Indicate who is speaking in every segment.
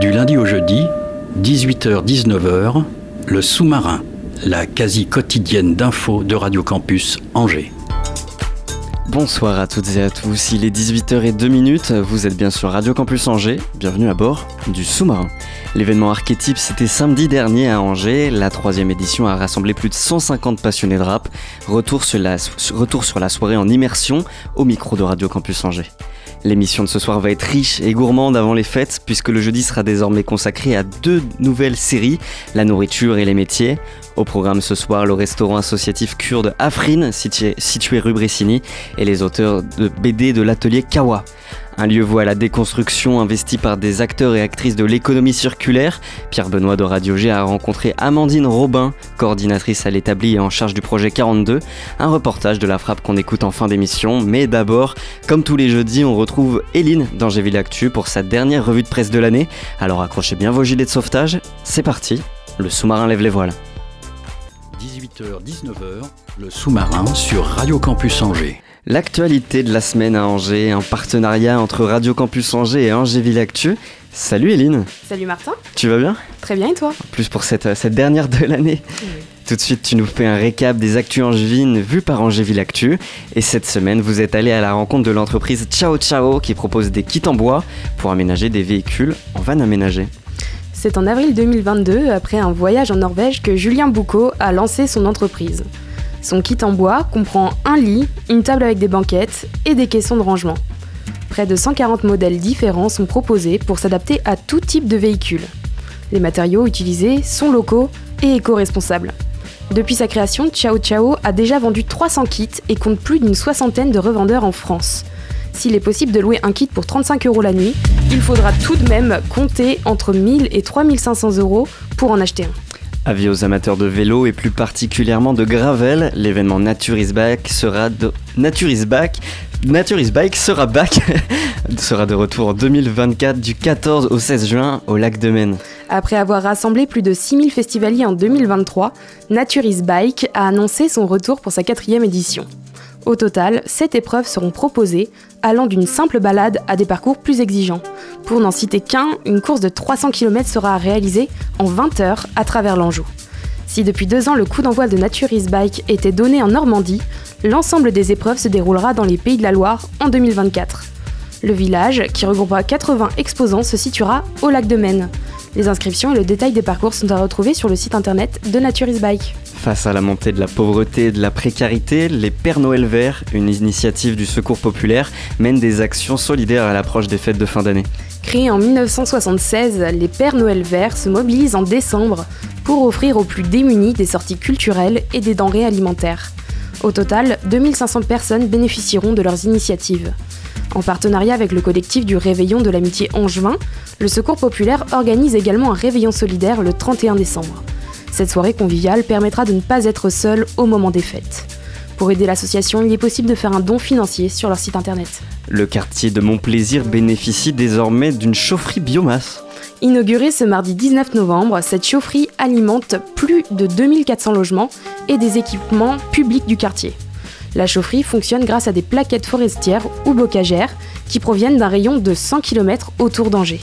Speaker 1: Du lundi au jeudi, 18h-19h, le sous-marin, la quasi quotidienne d'infos de Radio Campus Angers.
Speaker 2: Bonsoir à toutes et à tous, il est 18h02, vous êtes bien sur Radio Campus Angers, bienvenue à bord du sous-marin. L'événement archétype c'était samedi dernier à Angers, la troisième édition a rassemblé plus de 150 passionnés de rap, retour retour sur la soirée en immersion au micro de Radio Campus Angers. L'émission de ce soir va être riche et gourmande avant les fêtes, puisque le jeudi sera désormais consacré à deux nouvelles séries, la nourriture et les métiers. Au programme ce soir, le restaurant associatif kurde Afrin, situé, rue Bressini, et les auteurs de BD de l'atelier Kawa. Un lieu voué à la déconstruction investi par des acteurs et actrices de l'économie circulaire. Pierre Benoît de Radio G a rencontré Amandine Robin, coordinatrice à l'établi et en charge du projet 42. Un reportage de la frappe qu'on écoute en fin d'émission. Mais d'abord, comme tous les jeudis, on retrouve Eline d'Angéville Actu pour sa dernière revue de presse de l'année. Alors accrochez bien vos gilets de sauvetage. C'est parti, le sous-marin lève les voiles.
Speaker 1: 18h-19h, le sous-marin sur Radio Campus Angers.
Speaker 2: L'actualité de la semaine à Angers, un partenariat entre Radio Campus Angers et Angéville Actu. Salut Eline,
Speaker 3: Salut Martin,
Speaker 2: tu vas bien?
Speaker 3: Très bien et toi?
Speaker 2: En plus pour cette, cette dernière de l'année. Tout de suite, tu nous fais un récap des actus angevines vues par Angéville Actu. Et cette semaine, vous êtes allé à la rencontre de l'entreprise Ciao Ciao qui propose des kits en bois pour aménager des véhicules en van aménagé.
Speaker 3: C'est en avril 2022, après un voyage en Norvège, que Julien Boucaud a lancé son entreprise. Son kit en bois comprend un lit, une table avec des banquettes et des caissons de rangement. Près de 140 modèles différents sont proposés pour s'adapter à tout type de véhicule. Les matériaux utilisés sont locaux et éco-responsables. Depuis sa création, Ciao Ciao a déjà vendu 300 kits et compte plus d'une soixantaine de revendeurs en France. S'il est possible de louer un kit pour 35 euros la nuit, il faudra tout de même compter entre 1000 et 3500 euros pour en acheter un.
Speaker 2: Avis aux amateurs de vélo et plus particulièrement de gravel, l'événement Nature is Back sera de... Bike sera de retour en 2024 du 14 au 16 juin au lac de Maine.
Speaker 3: Après avoir rassemblé plus de 6000 festivaliers en 2023, Nature is Bike a annoncé son retour pour sa quatrième édition. Au total, 7 épreuves seront proposées, allant d'une simple balade à des parcours plus exigeants. Pour n'en citer qu'un, une course de 300 km sera réalisée en 20 heures à travers l'Anjou. Si depuis deux ans le coup d'envoi de Nature is Bike était donné en Normandie, l'ensemble des épreuves se déroulera dans les Pays de la Loire en 2024. Le village, qui regroupera 80 exposants, se situera au lac de Maine. Les inscriptions et le détail des parcours sont à retrouver sur le site internet de Nature is Bike.
Speaker 2: Face à la montée de la pauvreté et de la précarité, les Pères Noël Verts, une initiative du Secours populaire, mènent des actions solidaires à l'approche des fêtes de fin d'année.
Speaker 3: Créés en 1976, les Pères Noël Verts se mobilisent en décembre pour offrir aux plus démunis des sorties culturelles et des denrées alimentaires. Au total, 2500 personnes bénéficieront de leurs initiatives. En partenariat avec le collectif du Réveillon de l'Amitié Angevin, le Secours populaire organise également un réveillon solidaire le 31 décembre. Cette soirée conviviale permettra de ne pas être seul au moment des fêtes. Pour aider l'association, il est possible de faire un don financier sur leur site internet.
Speaker 2: Le quartier de Montplaisir bénéficie désormais d'une chaufferie biomasse.
Speaker 3: Inaugurée ce mardi 19 novembre, cette chaufferie alimente plus de 2400 logements et des équipements publics du quartier. La chaufferie fonctionne grâce à des plaquettes forestières ou bocagères qui proviennent d'un rayon de 100 km autour d'Angers.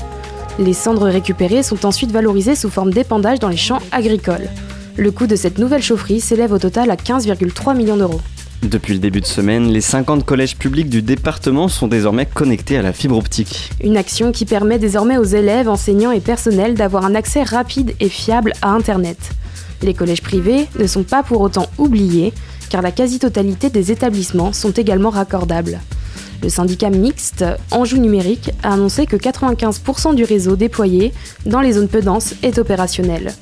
Speaker 3: Les cendres récupérées sont ensuite valorisées sous forme d'épandage dans les champs agricoles. Le coût de cette nouvelle chaufferie s'élève au total à 15,3 millions d'euros.
Speaker 2: Depuis le début de semaine, les 50 collèges publics du département sont désormais connectés à la fibre optique.
Speaker 3: Une action qui permet désormais aux élèves, enseignants et personnels d'avoir un accès rapide et fiable à Internet. Les collèges privés ne sont pas pour autant oubliés, car la quasi-totalité des établissements sont également raccordables. Le syndicat mixte Anjou Numérique a annoncé que 95% du réseau déployé dans les zones peu denses est opérationnel.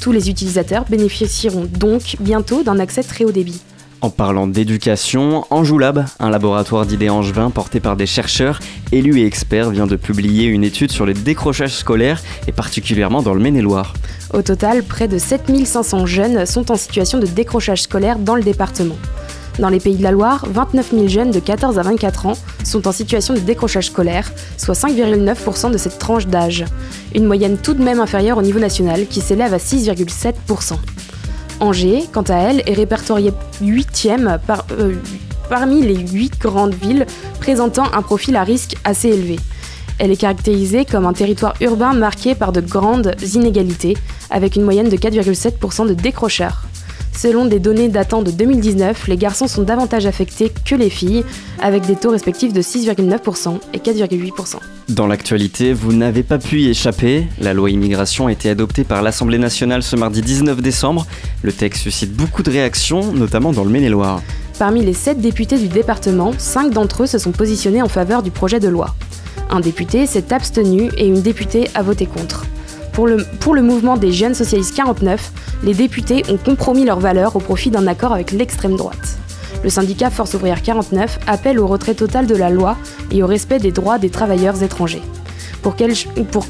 Speaker 3: Tous les utilisateurs bénéficieront donc bientôt d'un accès très haut débit.
Speaker 2: En parlant d'éducation, Anjoulab, un laboratoire d'idées angevin porté par des chercheurs, élus et experts, vient de publier une étude sur le décrochage scolaire et particulièrement dans le Maine-et-Loire.
Speaker 3: Au total, près de 7500 jeunes sont en situation de décrochage scolaire dans le département. Dans les pays de la Loire, 29 000 jeunes de 14 à 24 ans sont en situation de décrochage scolaire, soit 5,9% de cette tranche d'âge. Une moyenne tout de même inférieure au niveau national qui s'élève à 6,7%. Angers, quant à elle, est répertoriée 8e par, euh, parmi les 8 grandes villes présentant un profil à risque assez élevé. Elle est caractérisée comme un territoire urbain marqué par de grandes inégalités, avec une moyenne de 4,7% de décrocheurs. Selon des données datant de 2019, les garçons sont davantage affectés que les filles, avec des taux respectifs de 6,9% et 4,8%.
Speaker 2: Dans l'actualité, vous n'avez pas pu y échapper. La loi immigration a été adoptée par l'Assemblée nationale ce mardi 19 décembre. Le texte suscite beaucoup de réactions, notamment dans le Maine-et-Loire.
Speaker 3: Parmi les 7 députés du département, 5 d'entre eux se sont positionnés en faveur du projet de loi. Un député s'est abstenu et une députée a voté contre. Pour le, mouvement des jeunes socialistes 49, les députés ont compromis leurs valeurs au profit d'un accord avec l'extrême droite. Le syndicat Force ouvrière 49 appelle au retrait total de la loi et au respect des droits des travailleurs étrangers. Pour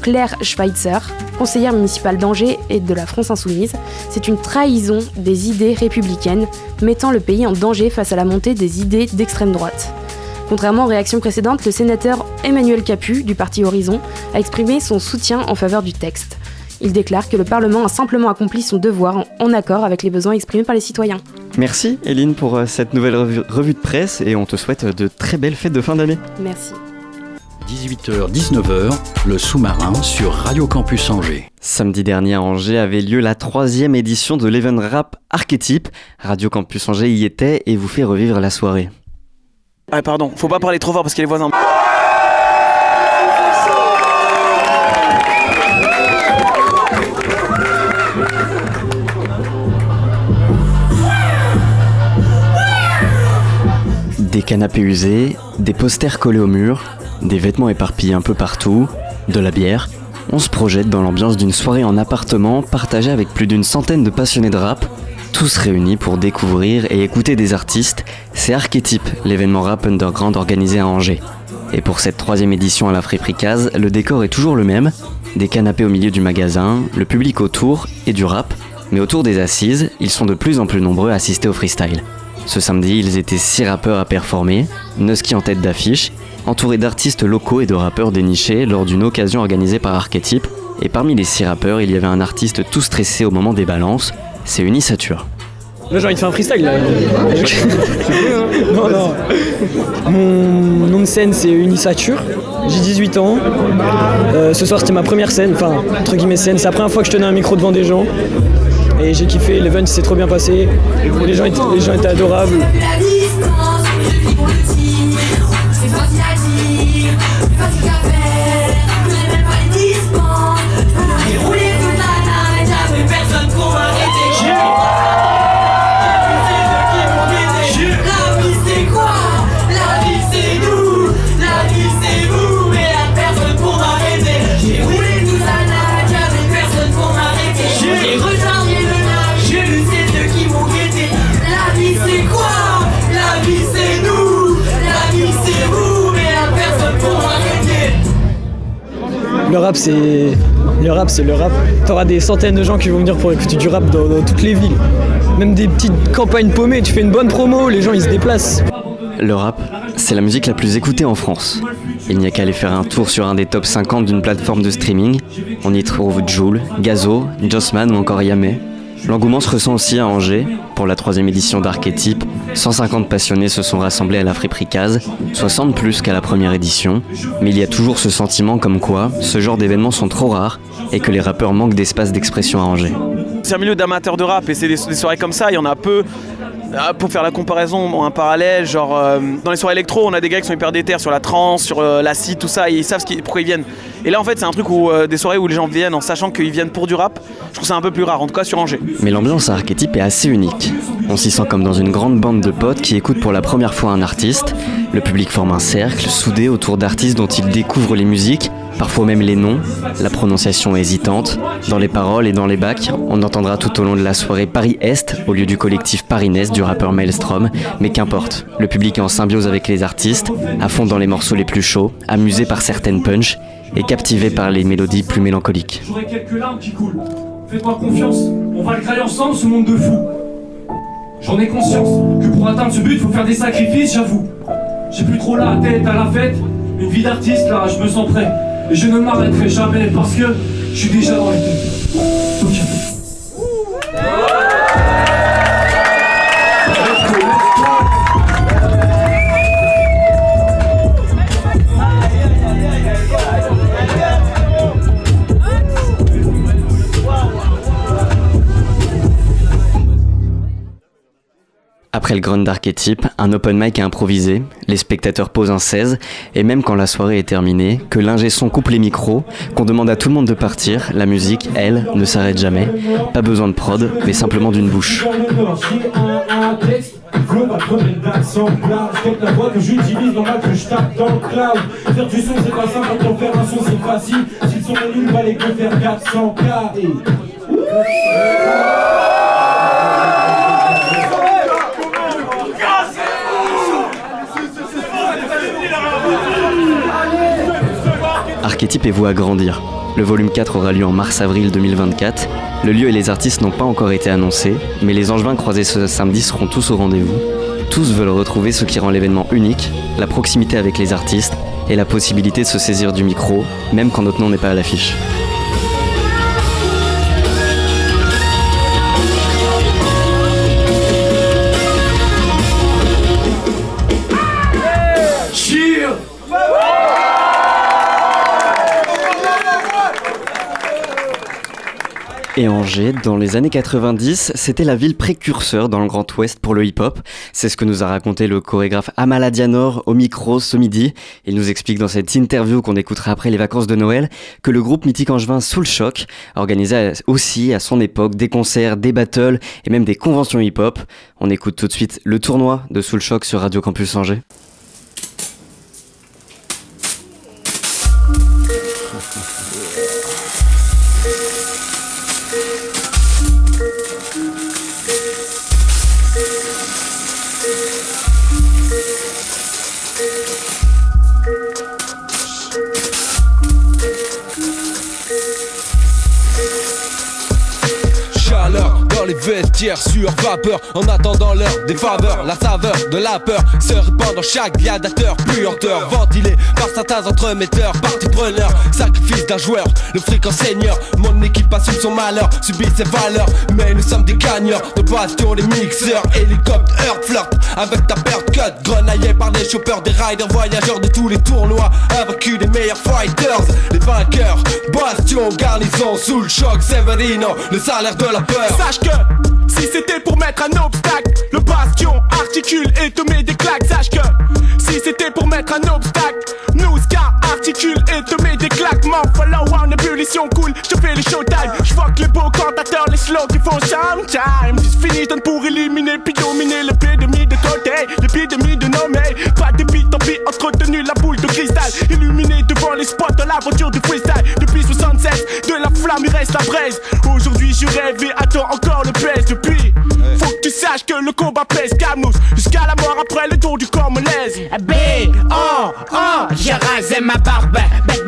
Speaker 3: Claire Schweitzer, conseillère municipale d'Angers et de la France Insoumise, c'est une trahison des idées républicaines, mettant le pays en danger face à la montée des idées d'extrême droite. Contrairement aux réactions précédentes, le sénateur Emmanuel Capu, du parti Horizon, a exprimé son soutien en faveur du texte. Il déclare que le Parlement a simplement accompli son devoir en accord avec les besoins exprimés par les citoyens.
Speaker 2: Merci Eline pour euh, cette nouvelle revue, de presse et on te souhaite de très belles fêtes de fin d'année.
Speaker 3: Merci.
Speaker 1: 18h-19h, le sous-marin sur Radio Campus Angers.
Speaker 2: Samedi dernier à Angers avait lieu la troisième édition de l'Event Rap Archetype. Radio Campus Angers y était et vous fait revivre la soirée.
Speaker 4: Ah pardon, faut pas parler trop fort parce qu'il y a les voisins.
Speaker 2: Des canapés usés, des posters collés au mur, des vêtements éparpillés un peu partout, de la bière. On se projette dans l'ambiance d'une soirée en appartement partagée avec plus d'une centaine de passionnés de rap, tous réunis pour découvrir et écouter des artistes. C'est Archétype, l'événement rap underground organisé à Angers. Et pour cette troisième édition à la friperie Case, le décor est toujours le même. Des canapés au milieu du magasin, le public autour et du rap. Mais autour des assises, ils sont de plus en plus nombreux à assister au freestyle. Ce samedi, ils étaient six rappeurs à performer, Nusky en tête d'affiche, entourés d'artistes locaux et de rappeurs dénichés lors d'une occasion organisée par Archetype. Et parmi les six rappeurs, il y avait un artiste tout stressé au moment des balances, c'est Unisature.
Speaker 5: Là j'ai envie de faire un freestyle là. non non. Mon nom de scène c'est Unisature. J'ai 18 ans. Euh, ce soir c'était ma première scène, enfin entre guillemets scène. C'est la première fois que je tenais un micro devant des gens. Et j'ai kiffé, l'event s'est trop bien passé. Les gens, étaient, les gens étaient adorables. C'est le rap, c'est le rap. T'auras des centaines de gens qui vont venir pour écouter du rap dans, toutes les villes. Même des petites campagnes paumées, tu fais une bonne promo, les gens ils se déplacent.
Speaker 2: Le rap, c'est la musique la plus écoutée en France. Il n'y a qu'à aller faire un tour sur un des top 50 d'une plateforme de streaming. On y trouve Joule, Gazo, Jossman ou encore Yamé. L'engouement se ressent aussi à Angers. Pour la troisième édition d'Archétype, 150 passionnés se sont rassemblés à la friperie Case, 60 plus qu'à la première édition. Mais il y a toujours ce sentiment comme quoi ce genre d'événements sont trop rares et que les rappeurs manquent d'espace d'expression à Angers.
Speaker 4: C'est un milieu d'amateurs de rap et c'est des, soirées comme ça, il y en a peu. Ah, pour faire la comparaison, un parallèle, genre euh, dans les soirées électro, on a des gars qui sont hyper déter sur la trance, sur euh, l'acide, tout ça, et ils savent pourquoi ils viennent. Et là, en fait, c'est un truc où euh, des soirées où les gens viennent en sachant qu'ils viennent pour du rap. Je trouve ça un peu plus rare, en tout cas sur Angers.
Speaker 2: Mais l'ambiance à Archétype est assez unique. On s'y sent comme dans une grande bande de potes qui écoutent pour la première fois un artiste. Le public forme un cercle, soudé autour d'artistes dont il découvre les musiques, parfois même les noms, la prononciation hésitante. Dans les paroles et dans les bacs, on entendra tout au long de la soirée Paris-Est au lieu du collectif Paris-Nest du rappeur Maelstrom, mais qu'importe, le public est en symbiose avec les artistes, à fond dans les morceaux les plus chauds, amusé par certaines punches et captivé par les mélodies plus mélancoliques.
Speaker 6: J'aurai quelques larmes qui coulent. Faites-moi confiance, on va le créer ensemble ce monde de fous. J'en ai conscience que pour atteindre ce but, faut faire des sacrifices, j'avoue. J'ai plus trop la tête à la fête, une vie d'artiste là, je me sens prêt. Et je ne m'arrêterai jamais parce que je suis déjà dans les têtes.
Speaker 2: Après le Grand d'archétype, un open mic est improvisé, les spectateurs posent un 16, et même quand la soirée est terminée, que l'ingé son coupe les micros, qu'on demande à tout le monde de partir, la musique, elle, ne s'arrête jamais. Pas besoin de prod, mais simplement d'une bouche.
Speaker 6: Flow va crever le d'accent plat Je capte la voix que j'utilise dans ma que je tape dans le cloud Faire du son c'est pas simple, quand on faire un son c'est facile Si le son est nul, valait que faire 400 k
Speaker 2: voué à grandir. Le volume 4 aura lieu en mars-avril 2024. Le lieu et les artistes n'ont pas encore été annoncés, mais les Angevins croisés ce samedi seront tous au rendez-vous. Tous veulent retrouver ce qui rend l'événement unique, la proximité avec les artistes et la possibilité de se saisir du micro, même quand notre nom n'est pas à l'affiche. Et Angers, dans les années 90, c'était la ville précurseur dans le Grand Ouest pour le hip-hop. C'est ce que nous a raconté le chorégraphe Amala Dianor au micro ce midi. Il nous explique dans cette interview qu'on écoutera après les vacances de Noël que le groupe mythique angevin Sous le Choc organisait aussi à son époque des concerts, des battles et même des conventions hip-hop. On écoute tout de suite le tournoi de Sous le Choc sur Radio Campus Angers.
Speaker 7: Dans les vestiaires sur vapeur En attendant l'heure des faveurs. La saveur de la peur se répand dans chaque gladiateur. Puanteur ventilé par certains entremetteurs Parti preneur, sacrifice d'un joueur Le fric en seigneur. Mon équipe assume son malheur Subit ses valeurs. Mais nous sommes des gagneurs De bastion des mixeurs. Hélicoptère flirt avec ta perte cut. Grenaillé par des choppers, des riders Voyageurs de tous les tournois. Invaincus des meilleurs fighters Les vainqueurs. Bastion, garnison sous le choc Severino, le salaire de la peur.
Speaker 8: Sache que si c'était pour mettre un obstacle, le bastion articule et te met des claques. Sache que si c'était pour mettre un obstacle, nous ska articule et te met des claques. M'en follow en ébullition cool, je fais les showtime. Je vois que les beaux cantateurs, les slow qui font sometimes. C'est fini, donne pour éliminer puis dominer l'épidémie de côté, l'épidémie de nommer. Pas de beat, tant pis, entretenu la boule Illuminé devant les spots de l'aventure du freestyle. Depuis 76, de la flamme il reste la braise. Aujourd'hui je rêve et attends encore le pèse depuis. Faut que tu saches que le combat pèse Camous Jusqu'à la mort après le tour du corps me
Speaker 9: B, O, O, j'ai rasé ma barbe.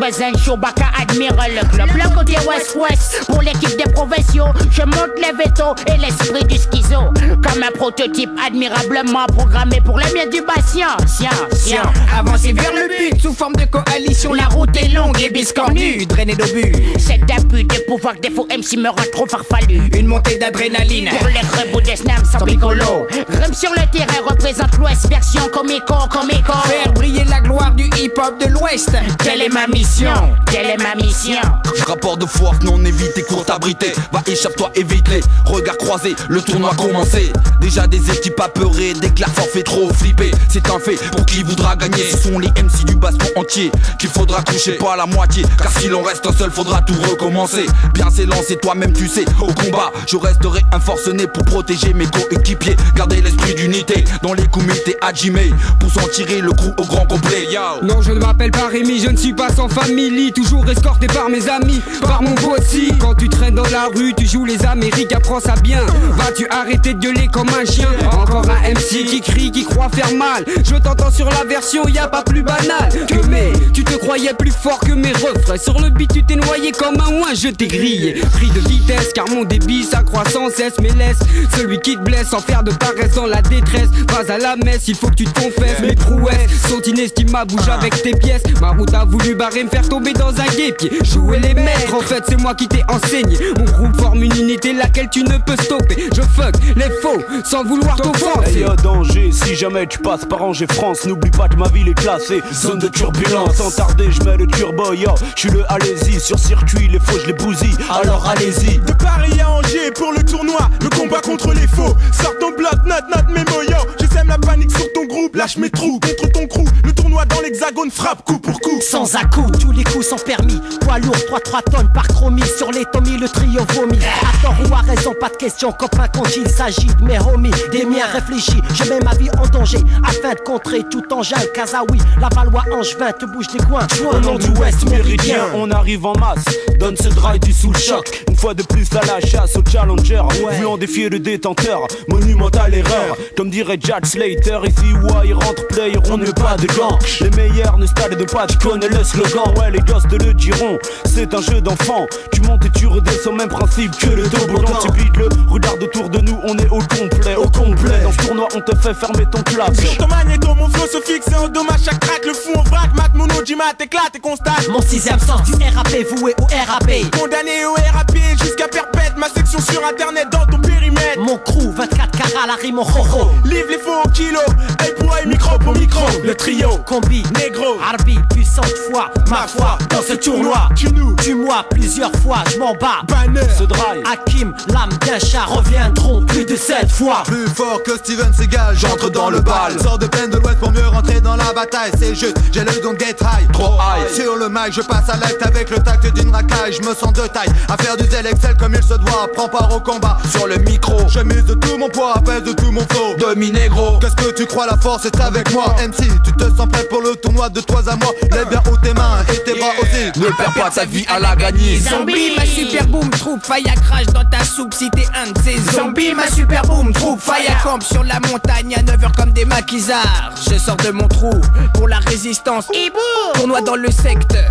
Speaker 9: Bec Bazen, Chewbacca admire le club. Le côté West-West, pour l'équipe des provinciaux. Je monte les vétos et l'esprit du schizo. Comme un prototype admirablement programmé pour le bien du patient. Sien, sien.
Speaker 10: Avancer vers le but sous forme de coalition.
Speaker 9: La route est longue et
Speaker 10: biscornue, drainée d'obus.
Speaker 9: C'est un but de pouvoir des faux MC me rendent trop farfelu.
Speaker 10: Une montée d'adrénaline.
Speaker 9: Pour les rebouts des snaps sans piccolo. Rem sur le terrain représente l'Ouest version comico, comico.
Speaker 10: Faire briller la gloire du hip-hop de l'ouest.
Speaker 9: Quelle est ma mission Quelle est ma mission?
Speaker 11: Rapport de force non évité, court abrité. Va échappe-toi, évite-les. Regard croisé, le tournoi commencé. Déjà des équipes apeurées, déclare forfait trop flippé. C'est un fait pour qui voudra gagner. Ce sont les MC du baston entier qu'il faudra toucher, pas la moitié. Car s'il en reste un seul, faudra tout recommencer. Bien s'élancer, toi-même tu sais. Au combat, je resterai un forcené pour protéger mes coéquipiers. Garder l'esprit d'unité dans les comités Hajime pour s'en tirer le coup au grand complet. Yo.
Speaker 12: Non, je ne m'appelle pas Rémi, je ne suis pas sans famille. Toujours escorté par mes amis, par mon bossy. Quand tu traînes dans la rue, tu joues les Amériques, apprends ça bien. Vas-tu arrêter de gueuler comme un chien? Encore un MC qui crie, qui croit faire mal. Je t'entends sur la version, y a pas plus banal que mais. Tu te croyais plus fort que mes refrains. Sur le beat, tu t'es noyé comme un ouin, je t'ai grillé. Pris de vitesse, car mon débit s'accroît sans cesse. Mais laisse celui qui te blesse sans faire de paresse dans la détresse. Vas à la messe, il faut que tu te confesses. Mes prouesses sont inestimables, bouge avec tes pièces. Ma route a voulu barrer, me faire tomber dans un guépier. Jouer les maîtres, en fait, c'est moi qui t'ai enseigné. Mon groupe forme une unité, laquelle tu ne peux stopper. Je fuck les faux sans vouloir t'offenser.
Speaker 13: Hey, y'a danger si jamais tu passes par Angers France. N'oublie pas que ma ville est classée. Zone de turbulence. Sans tarder, je mets le turbo, yo. Je suis le allez-y. Sur circuit, les faux, je les bousille. Alors allez-y.
Speaker 8: De Paris à Angers pour le tournoi, le combat contre les faux. Sors ton bloc, note, note, mémo, yo. La panique sur ton groupe, lâche mes trous contre ton crew. Le tournoi dans l'hexagone frappe coup pour coup.
Speaker 14: Sans à coup, tous les coups sont permis. Poids lourd, 3-3 tonnes par chromie. Sur les tomis, le trio vomit. À tort ou à raison, pas de question. Copain, quand il s'agit de mes homies, des miens réfléchis. Je mets ma vie en danger afin de contrer tout engin. Kazaoui, la Valois, Angevin, te bouge les coins.
Speaker 13: Au nom du Ouest méridien, on arrive en masse. Donne ce drive du sous le choc. Une fois de plus à la chasse au challenger. Voulant défier le détenteur, monumentale erreur. Comme dirait Jack Slater, ici ouais, il rentre player, on ne pas de gants. Les meilleurs ne stade de pas, tu connais le slogan. Ouais, les gosses de le diront, c'est un jeu d'enfant. Tu montes et tu redescends, même principe que le toboggan. Tu bides le, regarde autour de nous, on est au complet, au complet. Dans ce tournoi, on te fait fermer ton clavier.
Speaker 8: Sur ton magnéto, mon flow se fixe et en dommage chaque track. Le fou en vrac, mat, mono, mat, éclate et constate.
Speaker 14: Mon sixième sens du RAP voué au RAP.
Speaker 8: Condamné au RAP jusqu'à perpète. Ma section sur internet dans ton périmètre.
Speaker 14: Mon crew, 24 carats, la rime au ho
Speaker 8: Livre les faux au kilo. Œil pour micro pour micro. Le trio,
Speaker 14: combi,
Speaker 8: négro.
Speaker 14: Arbi, puissante foi, ma foi dans ce tournoi.
Speaker 8: Tue-nous,
Speaker 14: tue-moi plusieurs fois, je m'en bats.
Speaker 8: Banner,
Speaker 13: ce drive.
Speaker 14: Hakim, l'âme d'un chat reviendront plus de sept fois.
Speaker 15: Plus fort que Steven Seagal, j'entre dans le bal. Sors de peine de l'ouest pour mieux rentrer dans la bataille. C'est juste, j'ai le don get high.
Speaker 13: Trop high.
Speaker 15: Sur le mic, je passe à l'acte avec le tact d'une racaille. Je me sens de taille à faire du zèle Excel comme il se doit. Prends part au combat
Speaker 11: Sur le micro,
Speaker 15: Je mise de tout mon poids, pèse de tout mon flow.
Speaker 11: demi
Speaker 15: Qu'est-ce que tu crois, la force est avec moi MC, tu te sens prêt pour le tournoi de toi à moi Lève bien haut tes mains et tes bras aussi
Speaker 11: Ne perds pas ta vie à la gagner.
Speaker 10: Zombie, ma super boom troupe, fire crash dans ta soupe si t'es un de ces zombies. Ma super boom troupe, fire camp sur la montagne à 9h comme des maquisards. Je sors de mon trou pour la résistance. Tournoi dans le secteur.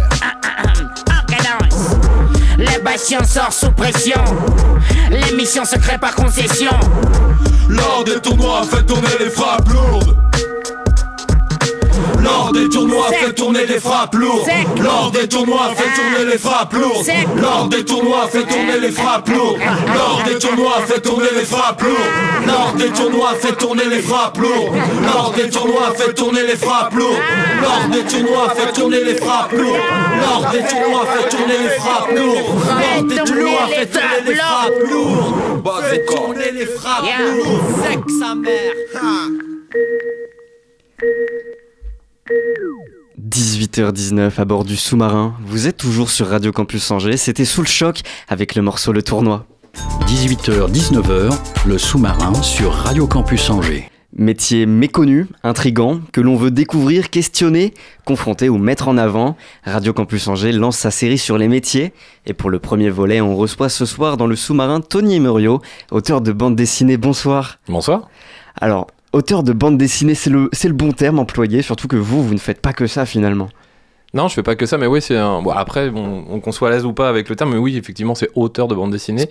Speaker 9: Les patients sort sous pression. L'émission secret par concession.
Speaker 7: Lors des tournois, fait tourner les frappes lourdes. Lors des tournois, fait tourner les frappes lourdes. Lors des tournois, fait tourner les frappes lourdes. Lors des tournois, fait tourner les frappes lourdes. Lors des tournois, fait tourner les frappes lourdes. Lors des tournois, fait tourner les frappes lourdes. Lors des tournois, fait tourner les frappes lourdes. Lors des tournois, fait tourner les frappes lourdes. Lors des tournois, fait tourner les frappes lourdes. Lors des tournois, fait tourner les frappes lourdes. Bah,
Speaker 10: Fais tourner les frappes lourdes. Sec sa mère. Ha.
Speaker 2: 18h19 à bord du sous-marin. Vous êtes toujours sur Radio Campus Angers. C'était sous le choc avec le morceau Le Tournoi.
Speaker 1: 18h-19h, le sous-marin sur Radio Campus Angers.
Speaker 2: Métier méconnu, intrigant, que l'on veut découvrir, questionner, confronter ou mettre en avant. Radio Campus Angers lance sa série sur les métiers. Et pour le premier volet, on reçoit ce soir dans le sous-marin Tony Emerio, auteur de bande dessinée. Bonsoir.
Speaker 16: Bonsoir.
Speaker 2: Alors, auteur de bande dessinée, c'est le, c'est le bon terme employé, surtout que vous, vous ne faites pas que ça finalement.
Speaker 16: Non, je fais pas que ça, mais oui, c'est un. Bon, après, bon, on- qu'on soit à l'aise ou pas avec le terme, mais oui, effectivement, c'est auteur de bande dessinée.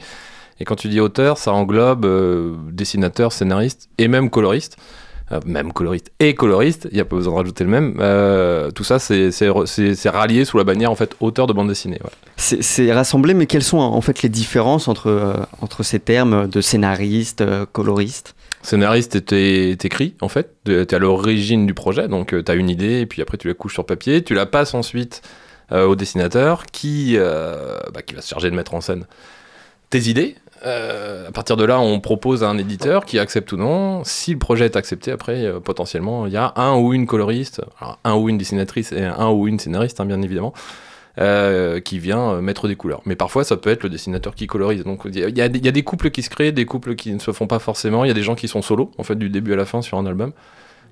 Speaker 16: Et quand tu dis auteur, ça englobe euh, dessinateur, scénariste et même coloriste. Euh, même coloriste et coloriste, il n'y a pas besoin de rajouter le même. Euh, tout ça, c'est c'est re- c'est- c'est rallié sous la bannière en fait auteur de bande dessinée. ouais.
Speaker 2: C'est rassemblé, mais quelles sont en fait les différences entre, entre ces termes de scénariste, coloriste?
Speaker 16: Scénariste, t'é- t'écris en fait, t'es t'es à l'origine du projet, donc tu t'as une idée et puis après tu la couches sur papier, tu la passes ensuite euh, au dessinateur qui, euh, bah, qui va se charger de mettre en scène tes idées. Euh, à partir de là, on propose à un éditeur qui accepte ou non. Si le projet est accepté, après, euh, potentiellement, il y a un ou une coloriste, un ou une dessinatrice et un ou une scénariste, hein, bien évidemment, euh, qui vient euh, mettre des couleurs. Mais parfois, ça peut être le dessinateur qui colorise. Donc, il y, a- des- couples qui se créent, des couples qui ne se font pas forcément. Il y a des gens qui sont solo, en fait, du début à la fin sur un album.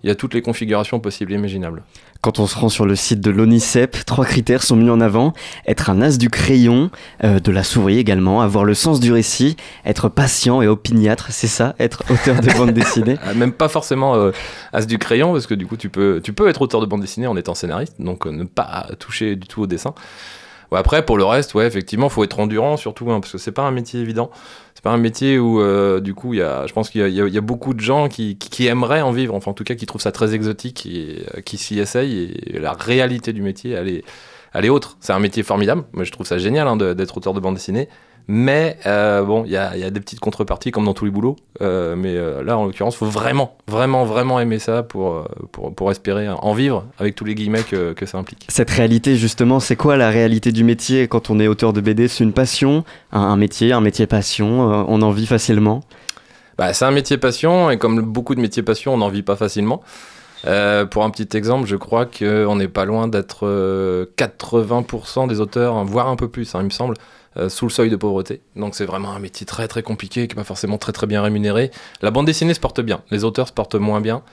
Speaker 16: Il y a toutes les configurations possibles et imaginables.
Speaker 2: Quand on se rend sur le site de l'ONICEP, trois critères sont mis en avant. Être un as du crayon, euh, de la souris également, avoir le sens du récit, être patient et opiniâtre, c'est ça, être auteur de bande dessinée
Speaker 16: Ah, Même pas forcément euh, as du crayon, parce que du coup, tu peux, tu peux être auteur de bande dessinée en étant scénariste, donc euh, ne pas toucher du tout au dessin. Ouais, après, pour le reste, ouais, effectivement, faut être endurant surtout, hein, parce que c'est pas un métier évident. C'est pas un métier où, euh, du coup, il y a, je pense qu'il y a, beaucoup de gens qui, qui- aimeraient en vivre, enfin, en tout cas, qui trouvent ça très exotique et euh, qui s'y essayent. Et la réalité du métier, elle est, elle est autre. C'est un métier formidable. Moi, je trouve ça génial hein, d'être auteur de bande dessinée. Mais euh, bon, il y a, il y a des petites contreparties comme dans tous les boulots. Euh, mais euh, là, en l'occurrence, faut vraiment, vraiment, vraiment aimer ça pour, pour, pour espérer en vivre avec tous les guillemets que, que ça implique.
Speaker 2: Cette réalité, justement, c'est quoi la réalité du métier quand on est auteur de BD C'est une passion, un, un métier, un métier passion, on en vit facilement?
Speaker 16: Bah, c'est un métier passion et comme beaucoup de métiers passion, on n'en vit pas facilement. Euh, pour un petit exemple, je crois qu'on n'est pas loin d'être euh, 80% des auteurs, voire un peu plus, hein, il me semble, sous le seuil de pauvreté. Donc c'est vraiment un métier très très compliqué, qui n'est pas forcément très très bien rémunéré. La bande dessinée se porte bien, les auteurs se portent moins bien.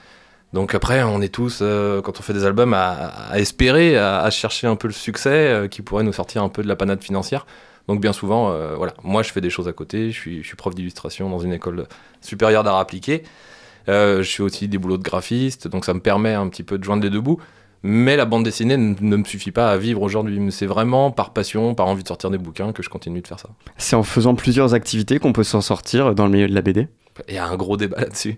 Speaker 16: Donc après, on est tous, euh, quand on fait des albums, à, espérer, à, chercher un peu le succès euh, qui pourrait nous sortir un peu de la panade financière. Donc bien souvent, euh, voilà, moi je fais des choses à côté, je suis, je suis prof d'illustration dans une école supérieure d'art appliqué. Euh, je fais aussi des boulots de graphiste, donc ça me permet un petit peu de joindre les deux bouts. Mais la bande dessinée ne, me suffit pas à vivre aujourd'hui. C'est vraiment par passion, par envie de sortir des bouquins que je continue de faire ça.
Speaker 2: C'est en faisant plusieurs activités qu'on peut s'en sortir dans le milieu de la BD
Speaker 16: Il y a un gros débat là-dessus.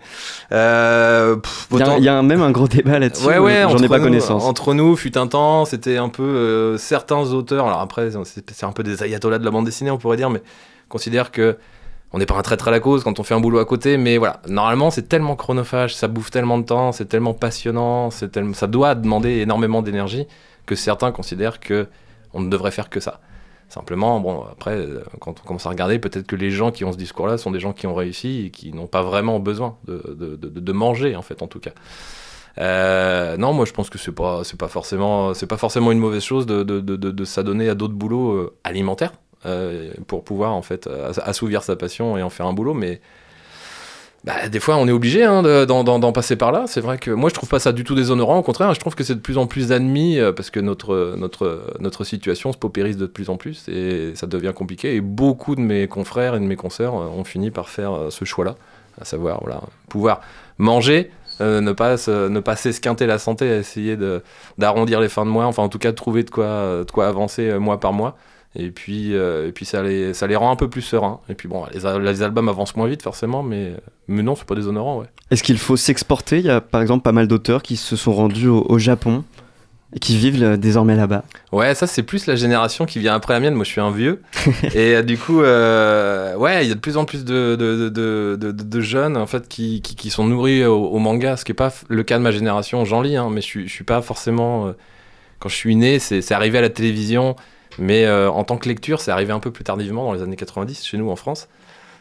Speaker 16: Euh,
Speaker 2: Il y a-
Speaker 16: autant-
Speaker 2: il y, a même un gros débat là-dessus,
Speaker 16: Ouais, ouais,
Speaker 2: j'en ai pas
Speaker 16: nous-
Speaker 2: connaissance.
Speaker 16: Entre nous, fut un temps, c'était un peu euh, certains auteurs. Alors après, c'est c'est un peu des ayatollahs de la bande dessinée, on pourrait dire, mais considère que on n'est pas un traître à la cause quand on fait un boulot à côté. Mais voilà, normalement, c'est tellement chronophage, ça bouffe tellement de temps, c'est tellement passionnant, c'est tellement, ça doit demander énormément d'énergie que certains considèrent que on ne devrait faire que ça. Simplement, bon, après, euh, quand on commence à regarder, peut-être que les gens qui ont ce discours-là sont des gens qui ont réussi et qui n'ont pas vraiment besoin de, manger, en fait, en tout cas. Euh, non, moi je pense que c'est pas, pas forcément, une mauvaise chose de, de, s'adonner à d'autres boulots euh, alimentaires pour pouvoir en fait euh, assouvir sa passion et en faire un boulot. Mais bah, des fois on est obligé hein, de- d'en, passer par là. C'est vrai que moi je trouve pas ça du tout déshonorant. Au contraire, je trouve que c'est de plus en plus admis euh, parce que notre, notre, notre situation se paupérise de plus en plus et ça devient compliqué. Et beaucoup de mes confrères et de mes consoeurs euh, ont fini par faire euh, ce choix-là, à savoir voilà, pouvoir manger euh, ne pas se- ne pas s'esquinter la santé, essayer d'arrondir les fins de mois, enfin en tout cas de trouver de quoi de quoi avancer euh, mois par mois. Et puis euh, et puis ça les ça les rend un peu plus sereins. Et puis bon, les, les albums avancent moins vite forcément, mais mais non, c'est pas déshonorant, ouais.
Speaker 2: Est-ce qu'il faut s'exporter? Il y a par exemple pas mal d'auteurs qui se sont rendus au, au Japon et qui vivent euh, désormais là-bas.
Speaker 16: Ouais, ça c'est plus la génération qui vient après la mienne. Moi, je suis un vieux. et euh, du coup, euh, ouais, il y a de plus en plus de, de, de, jeunes en fait qui, qui, qui sont nourris au, au manga, ce qui est pas le cas de ma génération. J'en lis, hein, mais je je suis pas forcément. quand je suis né, c'est c'est arrivé à la télévision, mais euh, en tant que lecture, c'est arrivé un peu plus tardivement dans les années 90 chez nous en France.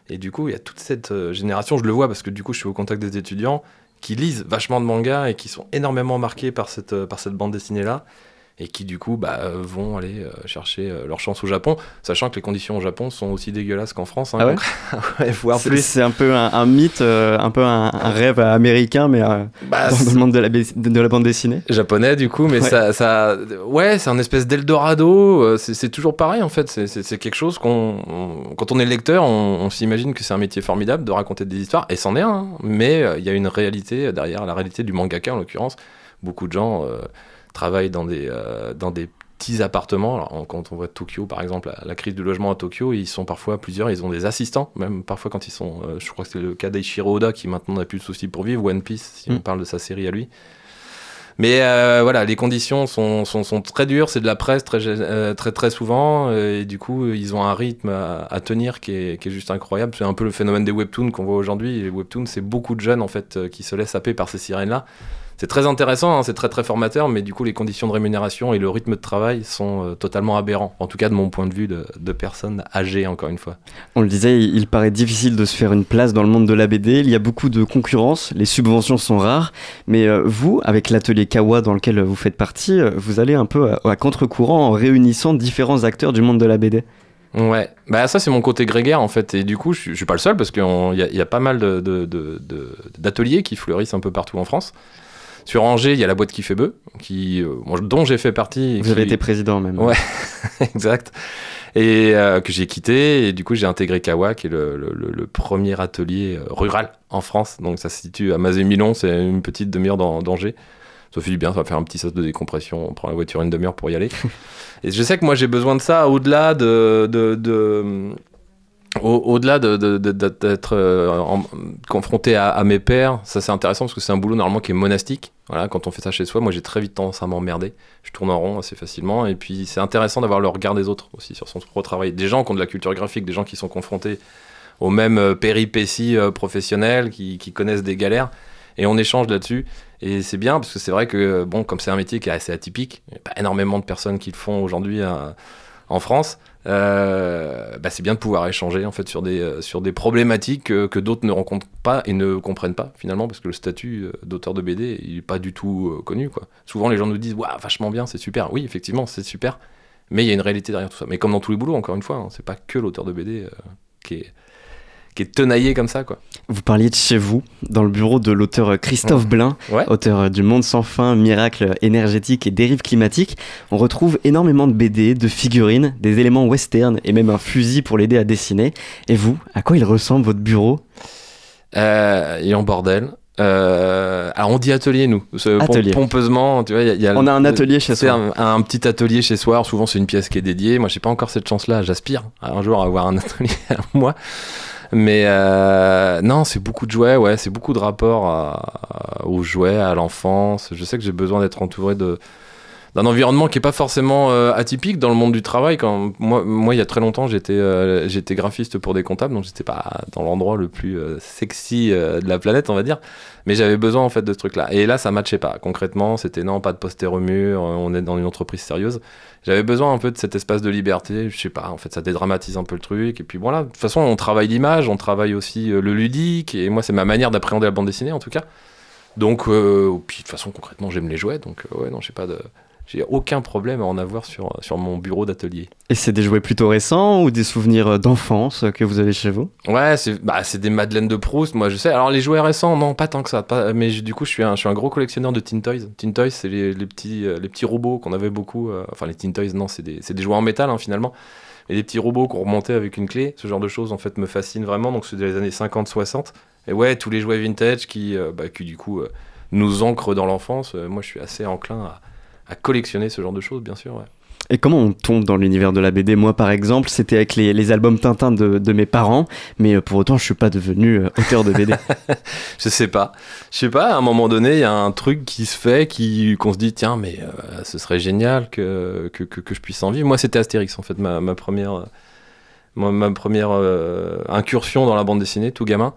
Speaker 16: Et du coup, il y a toute cette euh, génération, je le vois parce que du coup, je suis au contact des étudiants qui lisent vachement de mangas et qui sont énormément marqués par cette, euh, par cette bande dessinée-là et qui du coup bah, vont aller euh, chercher euh, leur chance au Japon, sachant que les conditions au Japon sont aussi dégueulasses qu'en France. hein,
Speaker 2: Ah ouais
Speaker 16: voire plus.
Speaker 2: C'est un peu un, un mythe, euh, un peu un, un rêve américain, mais euh,
Speaker 16: Bah,
Speaker 2: dans, le monde de la, ba- de la bande dessinée.
Speaker 16: japonais du coup mais
Speaker 2: Ouais.
Speaker 16: ça, ça ouais c'est un espèce d'Eldorado c'est toujours pareil en fait c'est- quelque chose qu'on on- quand on est lecteur on, on s'imagine que c'est un métier formidable de raconter des histoires et c'en est un hein. mais il y a une réalité derrière la réalité du mangaka en l'occurrence beaucoup de gens euh, travaillent dans des euh, dans des petits appartements Alors, on- quand on voit Tokyo par exemple la, la crise du logement à Tokyo ils sont parfois plusieurs ils ont des assistants même parfois quand ils sont euh, je crois que c'est le cas d'Eiichiro Oda qui maintenant n'a plus de soucis pour vivre One Piece si on
Speaker 2: Mm.
Speaker 16: parle de sa série à lui Mais euh, voilà, les conditions sont, sont, sont très dures, c'est de la presse très, euh, très, très souvent, et du coup, ils ont un rythme à, à tenir qui est, qui est juste incroyable. C'est un peu le phénomène des webtoons qu'on voit aujourd'hui. Les webtoons, c'est beaucoup de jeunes en fait qui se laissent happer par ces sirènes-là. C'est très intéressant, hein, c'est très très formateur, mais du coup, les conditions de rémunération et le rythme de travail sont euh, totalement aberrants. En tout cas, de mon point de vue de, de personne âgée, encore une fois.
Speaker 2: On le disait, il paraît difficile de se faire une place dans le monde de la BD. Il y a beaucoup de concurrence, les subventions sont rares. Mais euh, vous, avec l'atelier Kawa dans lequel vous faites partie, euh, vous allez un peu à, à contre-courant en réunissant différents acteurs du monde de la BD.
Speaker 16: Ouais, bah ça c'est mon côté grégaire en fait, et du coup je, je suis pas le seul parce qu'il y, a- il y a pas mal de- de- de- de- d'ateliers qui fleurissent un peu partout en France. Sur Angers, il y a la boîte qui fait bœuf, qui, euh, dont j'ai fait partie.
Speaker 2: Vous avez été président même.
Speaker 16: Ouais, exact. Et euh, que j'ai quitté, et du coup j'ai intégré Kawa, qui est le, le- le- le premier atelier euh, rural en France. Donc ça se situe à Mazé-Milon, c'est une petite demi-heure d'An- d'Angers. Ça fait du bien, ça va faire un petit sauce de décompression, on prend la voiture une demi-heure pour y aller. et je sais que moi j'ai besoin de ça au-delà de, de, de- au- au-delà de, de- de- de- d'être euh, confronté à, mes pairs, ça c'est intéressant parce que c'est un boulot normalement qui est monastique. Quand on fait ça chez soi, moi j'ai très vite tendance à m'emmerder. Je tourne en rond assez facilement. Et puis c'est intéressant d'avoir le regard des autres aussi sur son propre travail. Des gens qui ont de la culture graphique, des gens qui sont confrontés aux mêmes euh, péripéties euh, professionnelles, qui, connaissent des galères. Et on échange là-dessus. Et c'est bien parce que c'est vrai que, bon, comme c'est un métier qui est assez atypique, il n'y a pas énormément de personnes qui le font aujourd'hui en France. Euh, bah, c'est bien de pouvoir échanger en fait sur des, euh, sur des problématiques que d'autres ne rencontrent pas et ne comprennent pas finalement parce que le statut euh, d'auteur de BD il est pas du tout connu quoi. Souvent les gens nous disent waouh vachement bien c'est super. Oui effectivement c'est super mais il y a une réalité derrière tout ça. Mais comme dans tous les boulots encore une fois hein, c'est pas que l'auteur de BD qui est qui est tenaillé comme ça quoi.
Speaker 2: Vous parliez de chez vous, dans le bureau de l'auteur Christophe
Speaker 16: Ouais.
Speaker 2: Blain,
Speaker 16: Ouais.
Speaker 2: auteur du Monde sans fin, Miracle énergétique et dérive climatique. On retrouve énormément de BD, de figurines, des éléments western et même un fusil pour l'aider à dessiner. Et vous, à quoi il ressemble votre bureau?
Speaker 16: Euh, il est en bordel. Euh, alors on dit atelier nous,
Speaker 2: Atelier.
Speaker 16: pompeusement, tu vois. il y a- y a
Speaker 2: On a un atelier chez soi.
Speaker 16: Un, un petit atelier chez soi. Alors, souvent c'est une pièce qui est dédiée. Moi j'ai pas encore cette chance-là. J'aspire à un jour à avoir un atelier à moi. Mais euh, non, c'est beaucoup de jouets. Ouais, c'est beaucoup de rapports à- aux jouets, à l'enfance. Je sais que j'ai besoin d'être entouré de d'un environnement qui est pas forcément euh, atypique dans le monde du travail. Quand moi, moi il y a très longtemps, j'étais euh, j'étais graphiste pour des comptables, donc j'étais pas dans l'endroit le plus euh, sexy de la planète, on va dire. Mais j'avais besoin en fait de ce truc-là. Et là, ça matchait pas. Concrètement, c'était non, pas de poster au mur. On est dans une entreprise sérieuse. J'avais besoin un peu de cet espace de liberté. Je sais pas. En fait, ça dédramatise un peu le truc. Et puis voilà. De toute façon, on travaille l'image, on travaille aussi le ludique. Et moi, c'est ma manière d'appréhender la bande dessinée en tout cas. Donc, puis de toute façon, concrètement, j'aime les jouets. Donc, ouais, non, j'ai pas de. J'ai aucun problème à en avoir sur, sur mon bureau d'atelier.
Speaker 2: Et c'est des jouets plutôt récents ou des souvenirs d'enfance que vous avez chez vous?
Speaker 16: Ouais, c'est bah, des Madeleines de Proust, moi je sais. Alors les jouets récents, non, pas tant que ça. Pas, mais je- du coup, je suis, un, je suis un gros collectionneur de Teen Toys. Teen Toys, c'est les, les petits, euh, les petits robots qu'on avait beaucoup. euh, enfin, les Teen Toys, non, c'est des, des jouets en métal hein, finalement. Et des petits robots qu'on remontait avec une clé. Ce genre de choses, en fait, me fascine vraiment. Donc, c'est des années 50-60. Et ouais, tous les jouets vintage qui, euh, bah, qui du coup, euh, nous ancrent dans l'enfance. Moi, je suis assez enclin à, à collectionner ce genre de choses, bien sûr. Ouais.
Speaker 2: Et comment on tombe dans l'univers de la BD Moi, par exemple, c'était avec les, les albums Tintin de, de mes parents, mais euh, pour autant, je suis pas devenu euh, auteur de BD.
Speaker 16: je sais pas. Je sais pas, à un moment donné, il y a un truc qui se fait, qui, qu'on se dit, tiens, mais euh, ce serait génial que, que, que, que je puisse en vivre. Moi, c'était Astérix, en fait, ma, ma première, ma, ma première euh, incursion dans la bande dessinée, tout gamin.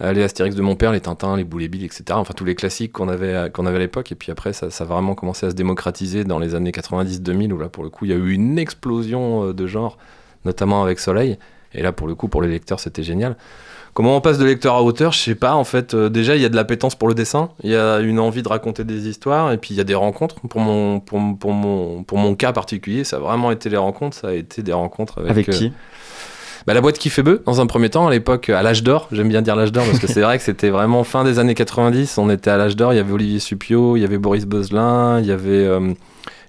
Speaker 16: Euh, les Astérix de mon père, les Tintins, les Boulet Bill, etc. Enfin, tous les classiques qu'on avait, qu'on avait à l'époque. Et puis après, ça, ça a vraiment commencé à se démocratiser dans les années 90-2000, où là, pour le coup, il y a eu une explosion euh, de genre, notamment avec Soleil. Et là, pour le coup, pour les lecteurs, c'était génial. Comment on passe de lecteur à auteur, je sais pas. En fait, euh, déjà, il y a de l'appétence pour le dessin, il y a une envie de raconter des histoires, et puis il y a des rencontres. Pour mon, pour, mon- pour mon, pour mon cas particulier, ça a vraiment été les rencontres. Ça a été des rencontres avec.
Speaker 2: Avec
Speaker 16: euh,
Speaker 2: qui?
Speaker 16: Bah, la boîte qui fait bœuf, dans un premier temps, à l'époque, à l'âge d'or, j'aime bien dire l'âge d'or parce que c'est vrai que c'était vraiment fin des années 90, on était à l'âge d'or, il y avait Olivier Supio, il y avait Boris Beuzelin, il y avait, euh,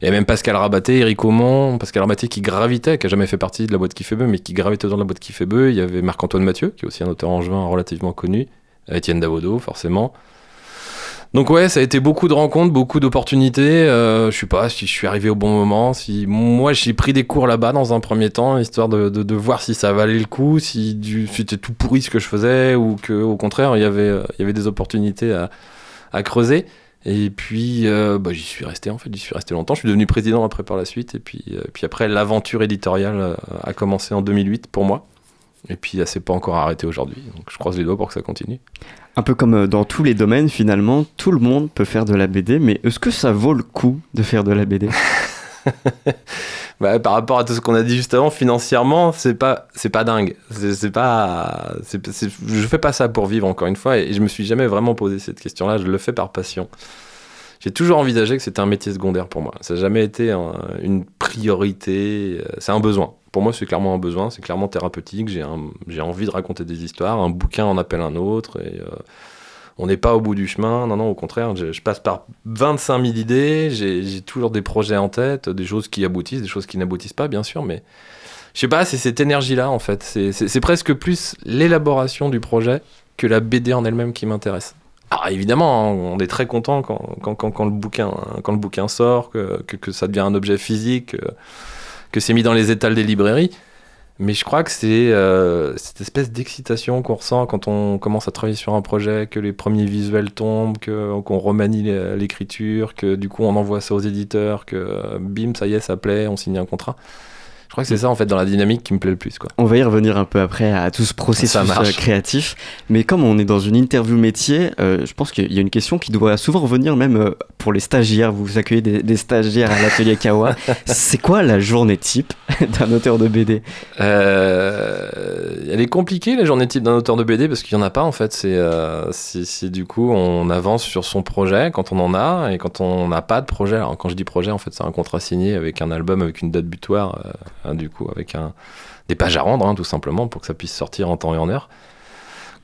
Speaker 16: il y avait même Pascal Rabaté, Eric Aumont, Pascal Rabaté qui gravitait, qui a jamais fait partie de la boîte qui fait bœuf, mais qui gravitait de la boîte qui fait bœuf, il y avait Marc-Antoine Mathieu, qui est aussi un auteur angevin relativement connu, Étienne Davodo, forcément. Donc ouais, ça a été beaucoup de rencontres, beaucoup d'opportunités. Euh, je sais pas si je suis arrivé au bon moment, si moi j'ai pris des cours là-bas dans un premier temps, histoire de, de, voir si ça valait le coup, si, c'était tout pourri ce que je faisais ou que au contraire il y avait, il y avait des opportunités à, à creuser. Et puis, euh, bah, j'y suis resté en fait, j'y suis resté longtemps. Je suis devenu président après par la suite. Et puis, euh, puis après, l'aventure éditoriale euh, a commencé en 2008 pour moi. Et puis, elle s'est pas encore arrêtée aujourd'hui. Donc, je croise les doigts pour que ça continue.
Speaker 2: Un peu comme euh, dans tous les domaines, finalement, tout le monde peut faire de la BD, mais est-ce que ça vaut le coup de faire de la BD
Speaker 16: Bah, par rapport à tout ce qu'on a dit juste avant, financièrement, c'est pas, c'est pas dingue. C'est, pas, je fais pas ça pour vivre encore une fois, et je me suis jamais vraiment posé cette question-là. Je le fais par passion. J'ai toujours envisagé que c'était un métier secondaire pour moi. Ça n'a jamais été un- une priorité. euh, C'est un besoin. Pour moi, c'est clairement un besoin. C'est clairement thérapeutique. J'ai, envie de raconter des histoires. Un bouquin en appelle un autre. Et euh, on n'est pas au bout du chemin. Non, non, au contraire. Je, passe par 25 000 idées. J'ai, toujours des projets en tête, des choses qui aboutissent, des choses qui n'aboutissent pas, bien sûr. Mais je sais pas, c'est cette énergie-là, en fait. C'est presque plus l'élaboration du projet que la BD en elle-même qui m'intéresse. Alors évidemment, hein, on est très content quand, le, bouquin, sort, que, ça devient un objet physique, que, que c'est mis dans les étals des librairies. Mais je crois que c'est euh, cette espèce d'excitation qu'on ressent quand on commence à travailler sur un projet, que les premiers visuels tombent, qu'on remanie l'é- l'écriture, que du coup on envoie ça aux éditeurs, que euh, bim, ça y est, ça plaît, on signe un contrat. Je crois que c'est ça en fait dans la dynamique qui me plaît le plus. Quoi.
Speaker 2: On va y revenir un peu après à tout ce processus euh, créatif. Mais comme on est dans une interview métier, euh, je pense qu'il y a une question qui doit souvent revenir même euh, pour les stagiaires. Vous accueillez des, des stagiaires à l'atelier Kawa. C'est quoi la journée type d'un auteur de BD
Speaker 16: Euh, elle est compliquée la journée type d'un auteur de BD parce qu'il n'y en a pas en fait. C'est c'est du coup on avance sur son projet quand on en a et quand on n'a pas de projet. Alors quand je dis projet en fait c'est un contrat signé avec un album avec une date butoir hein, du coup avec des pages à rendre hein, tout simplement pour que ça puisse sortir en temps et en heure.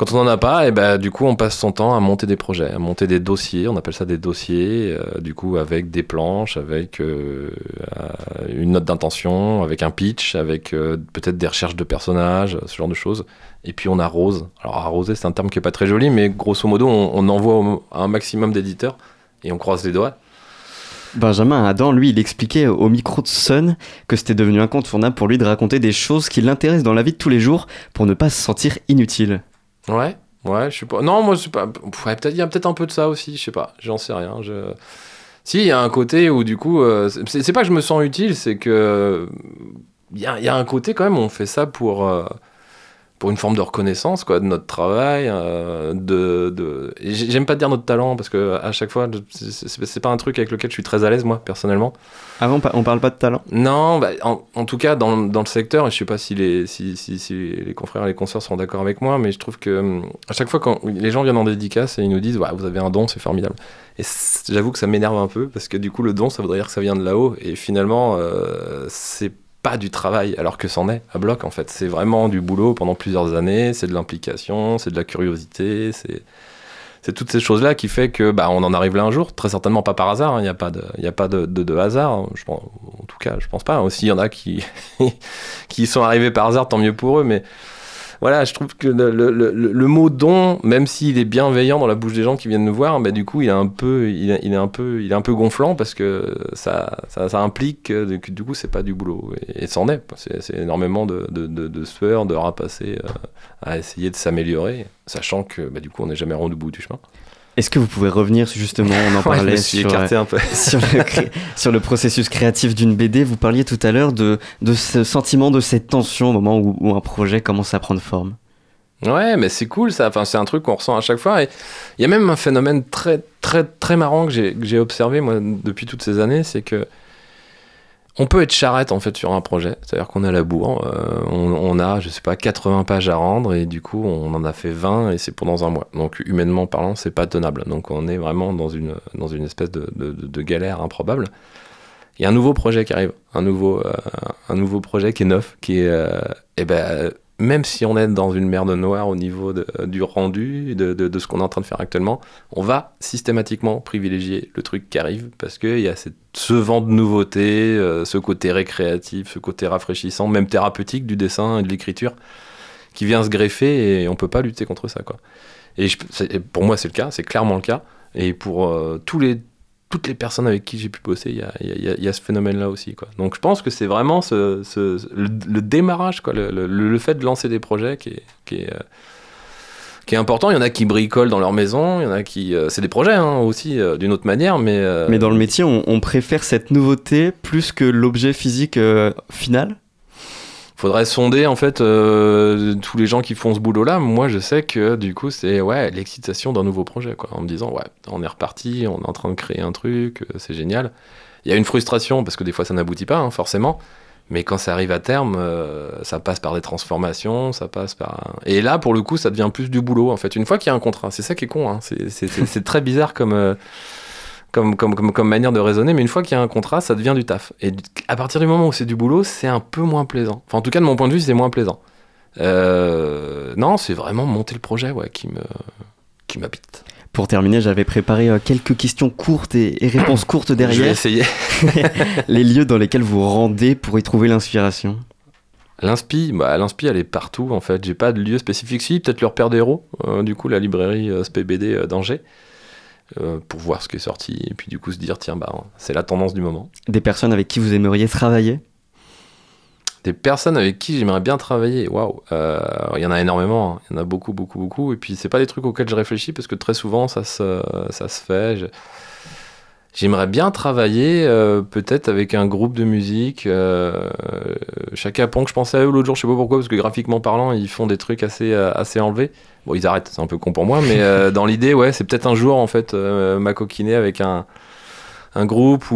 Speaker 16: Quand on n'en a pas, et ben, du coup, on passe son temps à monter des projets, à monter des dossiers. On appelle ça des dossiers, euh, du coup, avec des planches, avec euh, euh, une note d'intention, avec un pitch, avec peut-être des recherches de personnages, ce genre de choses. Et puis on arrose. Alors arroser, c'est un terme qui est pas très joli, mais grosso modo, on, envoie un maximum d'éditeurs et on croise les doigts.
Speaker 2: Benjamin Adam, lui, il expliquait au micro de Sun que c'était devenu incontournable pour lui de raconter des choses qui l'intéressent dans la vie de tous les jours pour ne pas se sentir inutile.
Speaker 16: Ouais, ouais, je sais pas. Non, moi, je sais pas. Ouais, peut-être, il y a peut-être un peu de ça aussi, je sais pas. J'en sais rien. Si, il y a un côté où, du coup, euh, c'est pas que je me sens utile, c'est que. Il y a, il y a un côté quand même, on fait ça pour. euh, pour une forme de reconnaissance quoi de notre travail euh, de, de... j'aime pas dire notre talent parce que à chaque fois c'est- pas un truc avec lequel je suis très à l'aise moi personnellement
Speaker 2: Avant, on parle pas de talent?
Speaker 16: Non, bah, en, en tout cas dans, dans le secteur, et je sais pas si les, si, si, si les confrères et les consoeurs sont d'accord avec moi, mais je trouve que hum, à chaque fois quand les gens viennent en dédicace et ils nous disent ouais, vous avez un don, c'est formidable. Et j'avoue que ça m'énerve un peu parce que du coup le don, ça voudrait dire que ça vient de là-haut et finalement euh, c'est pas du travail alors que c'en est à bloc en fait. C'est vraiment du boulot pendant plusieurs années, c'est de l'implication, c'est de la curiosité, c'est c'est toutes ces choses-là qui fait que bah, on en arrive là un jour, très certainement pas par hasard, hein. il n'y a pas, de, y a pas de, de- hasard, hein. en tout cas je pense pas, aussi il y en a qui, qui sont arrivés par hasard, tant mieux pour eux, mais voilà, je trouve que le, mot don, même s'il est bienveillant dans la bouche des gens qui viennent nous voir, bah, du coup il est un peu, il un peu, il est un peu gonflant parce que ça, ça, implique que, du coup c'est pas du boulot, et, c'en est, c'est énormément de, de, de, de sueur, de euh, à essayer de s'améliorer, sachant que bah, du coup on n'est jamais rendu au bout du chemin.
Speaker 2: Est-ce que vous pouvez revenir justement, on en parlait sur,
Speaker 16: écarté un peu.
Speaker 2: sur, le, cré- sur le processus créatif d'une BD, vous parliez tout à l'heure de, de ce sentiment, de cette tension au moment où, où un projet commence à prendre forme.
Speaker 16: Ouais, mais c'est cool ça. Enfin, c'est un truc qu'on ressent à chaque fois. Et il y a même un phénomène très, très, très marrant que j'ai que j'ai observé moi depuis toutes ces années, c'est que on peut être charrette en fait sur un projet. C'est-à-dire qu'on à la bourre, euh, on, a, je sais pas, 80 pages à rendre et du coup on en a fait 20 et c'est pour dans un mois. Donc humainement parlant, c'est pas tenable. Donc on est vraiment dans une, dans espèce de, galère improbable. Il y a un nouveau projet qui arrive, un nouveau, euh, projet qui est neuf, qui est, euh, eh ben, même si on est dans une merde noire au niveau de- du rendu, de, ce qu'on est en train de faire actuellement, on va systématiquement privilégier le truc qui arrive parce qu'il y a ce vent de nouveauté, euh, ce côté récréatif, ce côté rafraîchissant, même thérapeutique du dessin et de l'écriture qui vient se greffer et on peut pas lutter contre ça. Quoi. Et pour moi, c'est le cas, c'est clairement le cas. Et pour euh, tous les, toutes les personnes avec qui j'ai pu bosser, il y y y a- ce phénomène-là aussi. Quoi. Donc je pense que c'est vraiment ce, ce- le, démarrage, quoi, le, le- fait de lancer des projets qui est, qui est, euh, qui est important. Il y en a qui bricolent dans leur maison, il y en a qui. euh, c'est des projets hein, aussi, euh, d'une autre manière, mais.
Speaker 2: Mais dans le métier, on, préfère cette nouveauté plus que l'objet physique final?
Speaker 16: Faudrait sonder en fait euh, tous les gens qui font ce boulot là moi je sais que du coup c'est ouais l'excitation d'un nouveau projet quoi. En me disant ouais on est reparti on est en train de créer un truc euh, c'est génial. Il y a une frustration parce que des fois ça n'aboutit pas hein, forcément. Mais quand ça arrive à terme euh, ça passe par des transformations ça passe par et là pour le coup ça devient plus du boulot en fait. Une fois qu'il y a un contrat c'est ça qui est con hein. c'est, très bizarre comme comme, comme, comme, comme manière de raisonner, mais une fois qu'il y a un contrat, ça devient du taf. Et à partir du moment où c'est du boulot, c'est un peu moins plaisant. Enfin, en tout cas, de mon point de vue, c'est moins plaisant. Euh, non, c'est vraiment monter le projet ouais, qui me qui m'habite.
Speaker 2: Pour terminer, j'avais préparé euh, quelques questions courtes et, et réponses courtes derrière.
Speaker 16: Je vais essayer.
Speaker 2: les lieux dans lesquels vous rendez pour y trouver l'inspiration.
Speaker 16: L'inspi, bah, l'inspi, elle est partout en fait. J'ai pas de lieu spécifique. Si, peut-être le repère d'héros, euh, du coup, la librairie euh, SPBD d'Angers, euh, pour voir ce qui est sorti et puis du coup se dire, tiens, bah, c'est la tendance du moment.
Speaker 2: Des personnes avec qui vous aimeriez travailler?
Speaker 16: Des personnes avec qui j'aimerais bien travailler, waouh, Euh, il y en a énormément, hein. il y en a beaucoup, beaucoup, beaucoup. Et puis c'est pas des trucs auxquels je réfléchis parce que très souvent ça se, ça se fait. Je- J'aimerais bien travailler euh, peut-être avec un groupe de musique. Euh, Chaka Ponk, je pensais à eux l'autre jour, je sais pas pourquoi, parce que graphiquement parlant, ils font des trucs assez, euh, assez enlevés. Bon, ils arrêtent, c'est un peu con pour moi, mais euh, dans l'idée, ouais, c'est peut-être un jour en fait euh, m'acoquiner avec un, un groupe ou,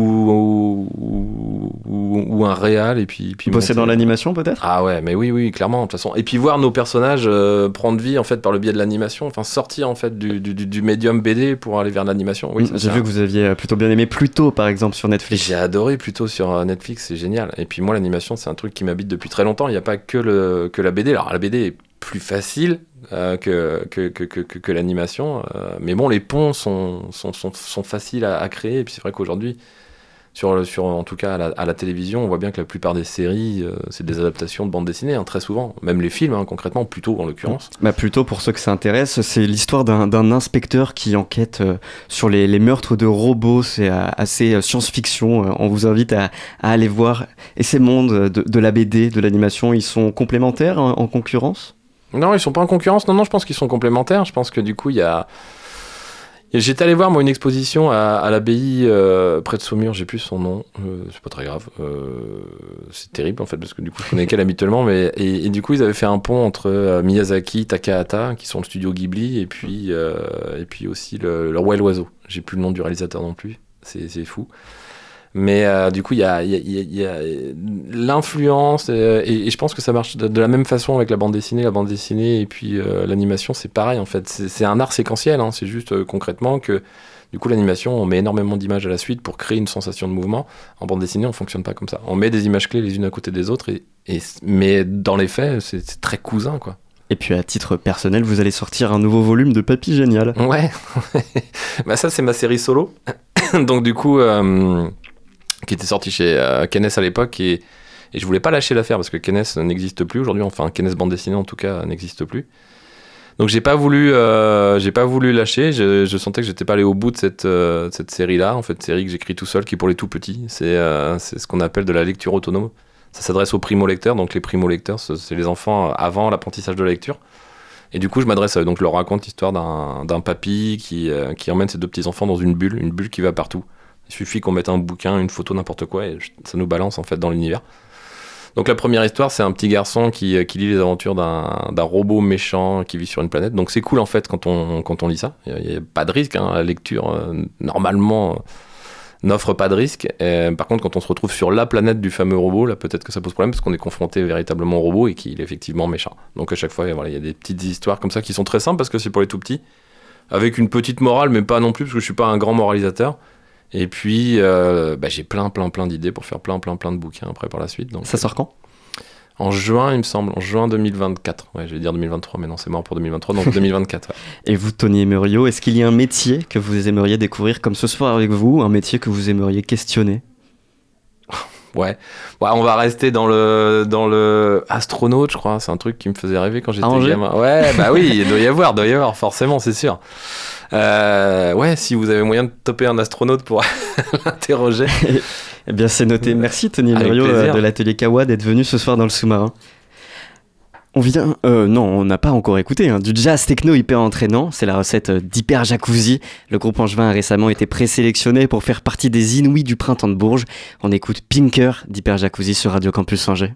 Speaker 16: ou, ou, ou un réal et puis, puis
Speaker 2: Bosser
Speaker 16: monter.
Speaker 2: dans l'animation peut-être?
Speaker 16: Ah ouais, mais oui, oui, clairement, de toute façon. Et puis voir nos personnages euh, prendre vie en fait par le biais de l'animation, enfin sortir en fait du, du, du- médium BD pour aller vers l'animation. Oui,
Speaker 2: J'ai vu que vous aviez euh, plutôt bien aimé Pluto par exemple sur Netflix.
Speaker 16: j'ai adoré plutôt sur euh, Netflix, c'est génial. Et puis moi, l'animation, c'est un truc qui m'habite depuis très longtemps. Il n'y a pas que, le, que la BD. Alors la BD est plus facile euh, que, l'animation. euh, mais bon, les ponts sont, faciles à, créer. Et puis c'est vrai qu'aujourd'hui, en tout cas à la, télévision, on voit bien que la plupart des séries, euh, c'est des adaptations de bande dessinée, hein, très souvent. Même les films, hein, concrètement, plutôt en l'occurrence.
Speaker 2: Bah plutôt pour ceux que ça intéresse, c'est l'histoire d'un inspecteur qui enquête sur les, meurtres de robots. C'est assez science-fiction. On vous invite à, aller voir. Et ces mondes de, de la BD, de l'animation, ils sont complémentaires en, en concurrence?
Speaker 16: Non, ils sont pas en concurrence. Non, non, je pense qu'ils sont complémentaires. Je pense que du coup, il y a. J'étais allé voir moi une exposition à, à l'abbaye euh, près de Saumur, j'ai plus son nom, euh, c'est pas très grave. Euh, c'est terrible en fait parce que du coup je connais qu'elle habituellement, mais et, du coup ils avaient fait un pont entre euh, Miyazaki, Takahata, qui sont le studio Ghibli, et puis et puis aussi le, le roi et l'oiseau. J'ai plus le nom du réalisateur non plus, c'est fou. Mais euh, du coup, il y a, y a- y a- il y a l'influence, euh, et, et je pense que ça marche de, de la même façon avec la bande dessinée. La bande dessinée et puis euh, l'animation, c'est pareil en fait. C'est un art séquentiel, hein. c'est juste euh, concrètement que du coup, l'animation, on met énormément d'images à la suite pour créer une sensation de mouvement. En bande dessinée, on fonctionne pas comme ça. On met des images clés les unes à côté des autres, et, et- mais dans les faits, c'est c'est très cousin quoi.
Speaker 2: Et puis à titre personnel, vous allez sortir un nouveau volume de Papy Génial.
Speaker 16: Ouais, bah ça c'est ma série solo. Donc du coup, euh, qui était sortie chez euh, à l'époque et, et je voulais pas lâcher l'affaire parce que Kenes n'existe plus aujourd'hui. Enfin, Kenes bande dessinée en tout cas n'existe plus. Donc j'ai pas voulu, euh, j'ai pas voulu lâcher. Je, sentais que j'étais pas allé au bout de cette, euh, cette série-là. En fait, série que j'écris tout seul, qui est pour les tout petits. C'est euh, c'est ce qu'on appelle de la lecture autonome. Ça s'adresse aux primo-lecteurs. Donc les primo-lecteurs, ce- c'est les enfants avant l'apprentissage de la lecture. Et du coup, je m'adresse à eux. Donc, je leur raconte l'histoire d'un papy qui, qui emmène ses deux petits-enfants dans une bulle, une bulle qui va partout. Il suffit qu'on mette un bouquin, une photo, n'importe quoi, et ça nous balance en fait dans l'univers. Donc, la première histoire, c'est un petit garçon qui, euh, lit les aventures d'un robot méchant qui vit sur une planète. Donc, c'est cool en fait quand on, quand on lit ça. Il n'y a, pas de risque. hein. La lecture, euh, normalement, euh, n'offre pas de risque. Par contre, quand on se retrouve sur la planète du fameux robot, là, peut-être que ça pose problème parce qu'on est confronté véritablement au robot et qu'il est effectivement méchant. Donc, à chaque fois, voilà, il y a des petites histoires comme ça qui sont très simples parce que c'est pour les tout petits, avec une petite morale, mais pas non plus parce que je suis pas un grand moralisateur. Et puis, euh, bah, j'ai plein, plein, plein d'idées pour faire plein, plein, plein de bouquins après par la suite. Donc,
Speaker 2: Ça sort quand?
Speaker 16: En juin, il me semble, en juin 2024. Ouais, je vais dire 2023, mais non, c'est mort pour 2023, donc 2024. ouais.
Speaker 2: Et vous, Tony Muriot, est-ce qu'il y a un métier que vous aimeriez découvrir comme ce soir avec vous, un métier que vous aimeriez questionner?
Speaker 16: Ouais. ouais, on va rester dans le dans le astronaute, je crois. C'est un truc qui me faisait rêver quand j'étais gamin. Ouais, bah oui, il doit y avoir, doit y avoir, forcément, c'est sûr. Euh, ouais, si vous avez moyen de toper un astronaute pour l'interroger.
Speaker 2: Eh bien, c'est noté. Merci, Tony
Speaker 16: plaisir.
Speaker 2: euh, de l'atelier Kawa d'être venu ce soir dans le sous-marin. On vient, euh, non, on n'a pas encore écouté, hein, du jazz techno hyper entraînant, c'est la recette euh, d'Hyper Jacuzzi. Le groupe Angevin a récemment été présélectionné pour faire partie des Inouïs du printemps de Bourges. On écoute Pinker d'Hyper Jacuzzi sur Radio Campus Angers.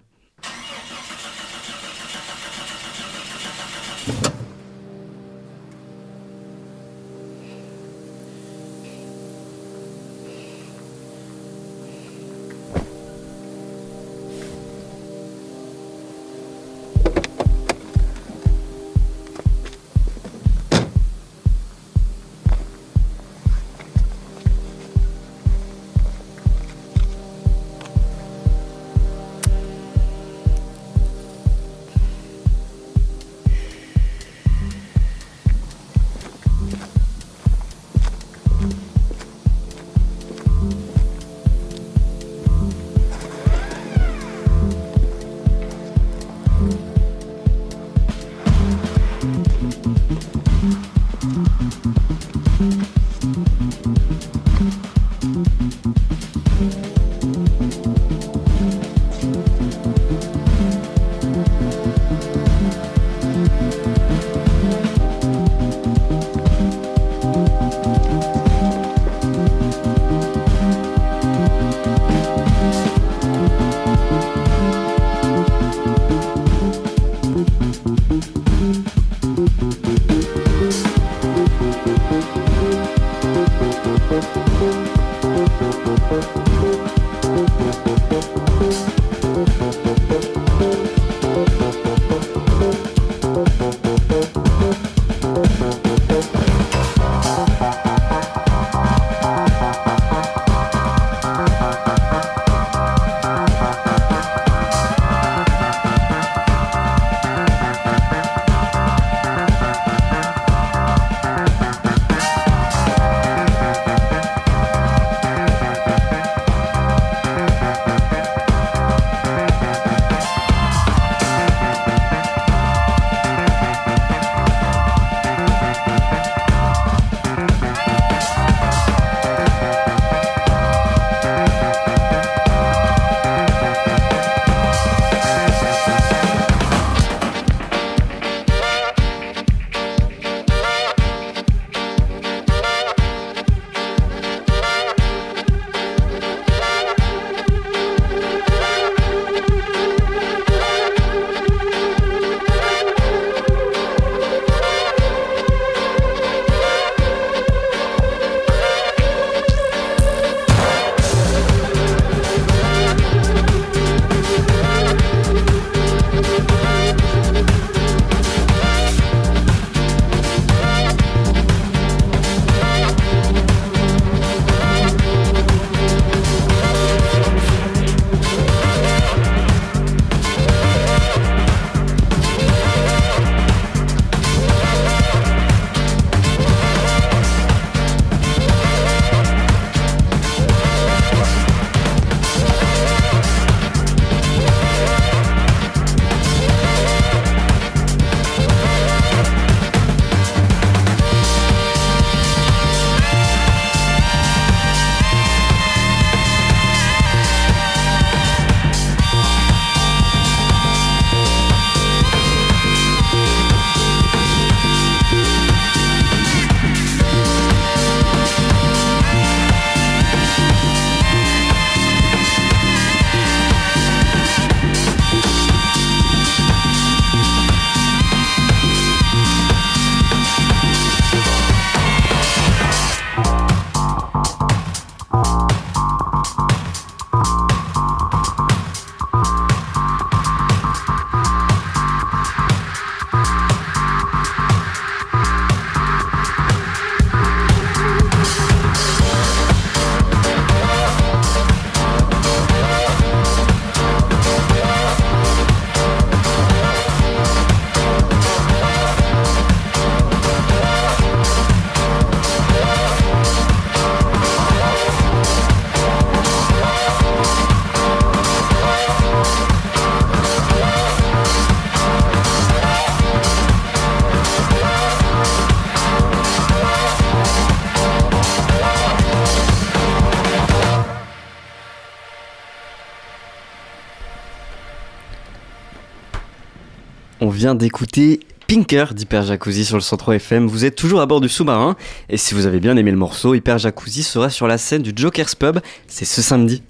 Speaker 2: Vient d'écouter Pinker d'Hyper Jacuzzi sur le 103 FM. Vous êtes toujours à bord du sous-marin. Et si vous avez bien aimé le morceau, Hyper Jacuzzi sera sur la scène du Joker's Pub. C'est ce samedi.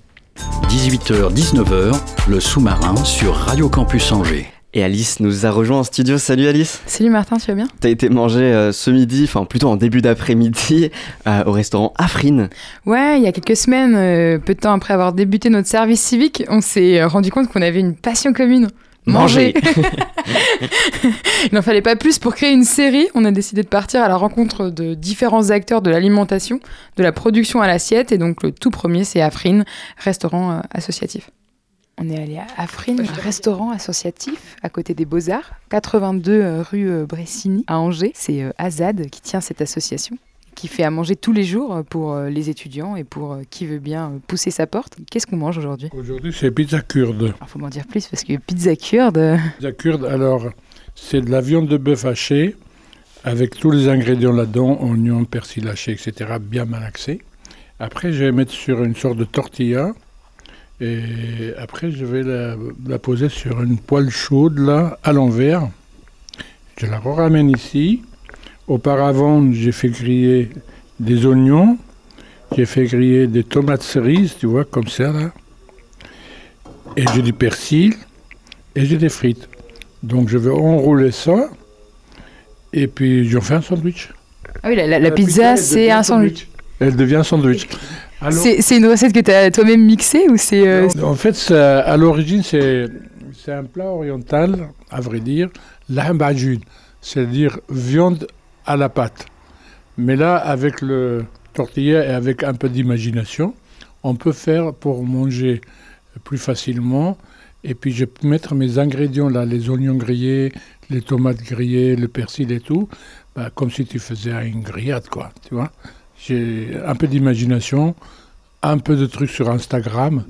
Speaker 1: 18h-19h, le sous-marin sur Radio Campus Angers.
Speaker 2: Et Alice nous a rejoint en studio. Salut Alice.
Speaker 17: Salut Martin, tu vas bien?
Speaker 2: T'as été manger euh, ce midi, enfin plutôt en début d'après-midi, euh, au restaurant Afrine.
Speaker 17: Ouais, il y a quelques semaines, euh, peu de temps après avoir débuté notre service civique, on s'est rendu compte qu'on avait une passion commune.
Speaker 2: Manger.
Speaker 17: Il n'en fallait pas plus pour créer une série. On a décidé de partir à la rencontre de différents acteurs de l'alimentation, de la production à l'assiette. Et donc le tout premier, c'est Afrine, restaurant euh, associatif. On est allé à Afrine, un restaurant associatif à côté des Beaux-Arts, 82 euh, rue euh, Bressini à Angers. C'est Azad qui tient cette association qui fait à manger tous les jours pour euh, les étudiants et pour euh, qui veut bien euh, pousser sa porte. Qu'est-ce qu'on mange aujourd'hui?
Speaker 18: Aujourd'hui, c'est pizza kurde.
Speaker 17: Il faut m'en dire plus parce que pizza kurde. euh,
Speaker 18: Pizza kurde, alors, c'est de la viande de bœuf hachée avec tous les ingrédients là-dedans, oignons, persil haché, etc., bien malaxé. Après, je vais mettre sur une sorte de tortilla. Et après, je vais la, la poser sur une poêle chaude, là, à l'envers. Je la ramène ici. Auparavant, j'ai fait griller des oignons. J'ai fait griller des tomates cerises, tu vois, comme ça, là. Et j'ai du persil. Et j'ai des frites. Donc, je vais enrouler ça. Et puis, j'en fais un sandwich.
Speaker 17: Ah oui, la, la- la pizza, c'est
Speaker 18: devient
Speaker 17: un sandwich.
Speaker 18: Elle devient un sandwich.
Speaker 17: C'est une recette que tu as toi-même mixée ou c'est. euh,
Speaker 18: En fait, ça- à l'origine, c'est c'est un plat oriental, à vrai dire, l'ambajun, c'est-à-dire viande à la pâte. Mais là, avec le tortilla et avec un peu d'imagination, on peut faire pour manger plus facilement. Et puis, je peux mettre mes ingrédients là, les oignons grillés, les tomates grillées, le persil et tout, bah, comme si tu faisais une grillade, quoi, tu vois. J'ai un peu d'imagination, un peu de trucs sur Instagram.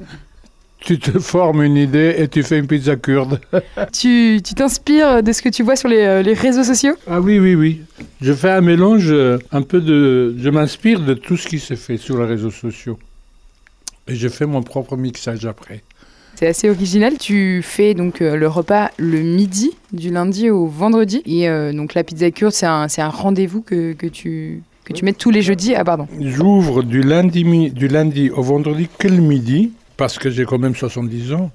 Speaker 18: Tu te formes une idée et tu fais une pizza kurde.
Speaker 17: tu t'inspires de ce que tu vois sur les, euh, les réseaux sociaux?
Speaker 18: Ah oui, oui, oui. Je fais un mélange, euh, un peu de... Je m'inspire de tout ce qui s'est fait sur les réseaux sociaux. Et je fais mon propre mixage après.
Speaker 17: C'est assez original. Tu fais donc euh, le repas le midi, du lundi au vendredi. Et euh, donc la pizza kurde, c'est un, c'est un rendez-vous que, que tu, que tu mets tous les jeudis. Ah, pardon.
Speaker 18: J'ouvre du lundi, du lundi au vendredi que le midi, parce que j'ai quand même 70 ans.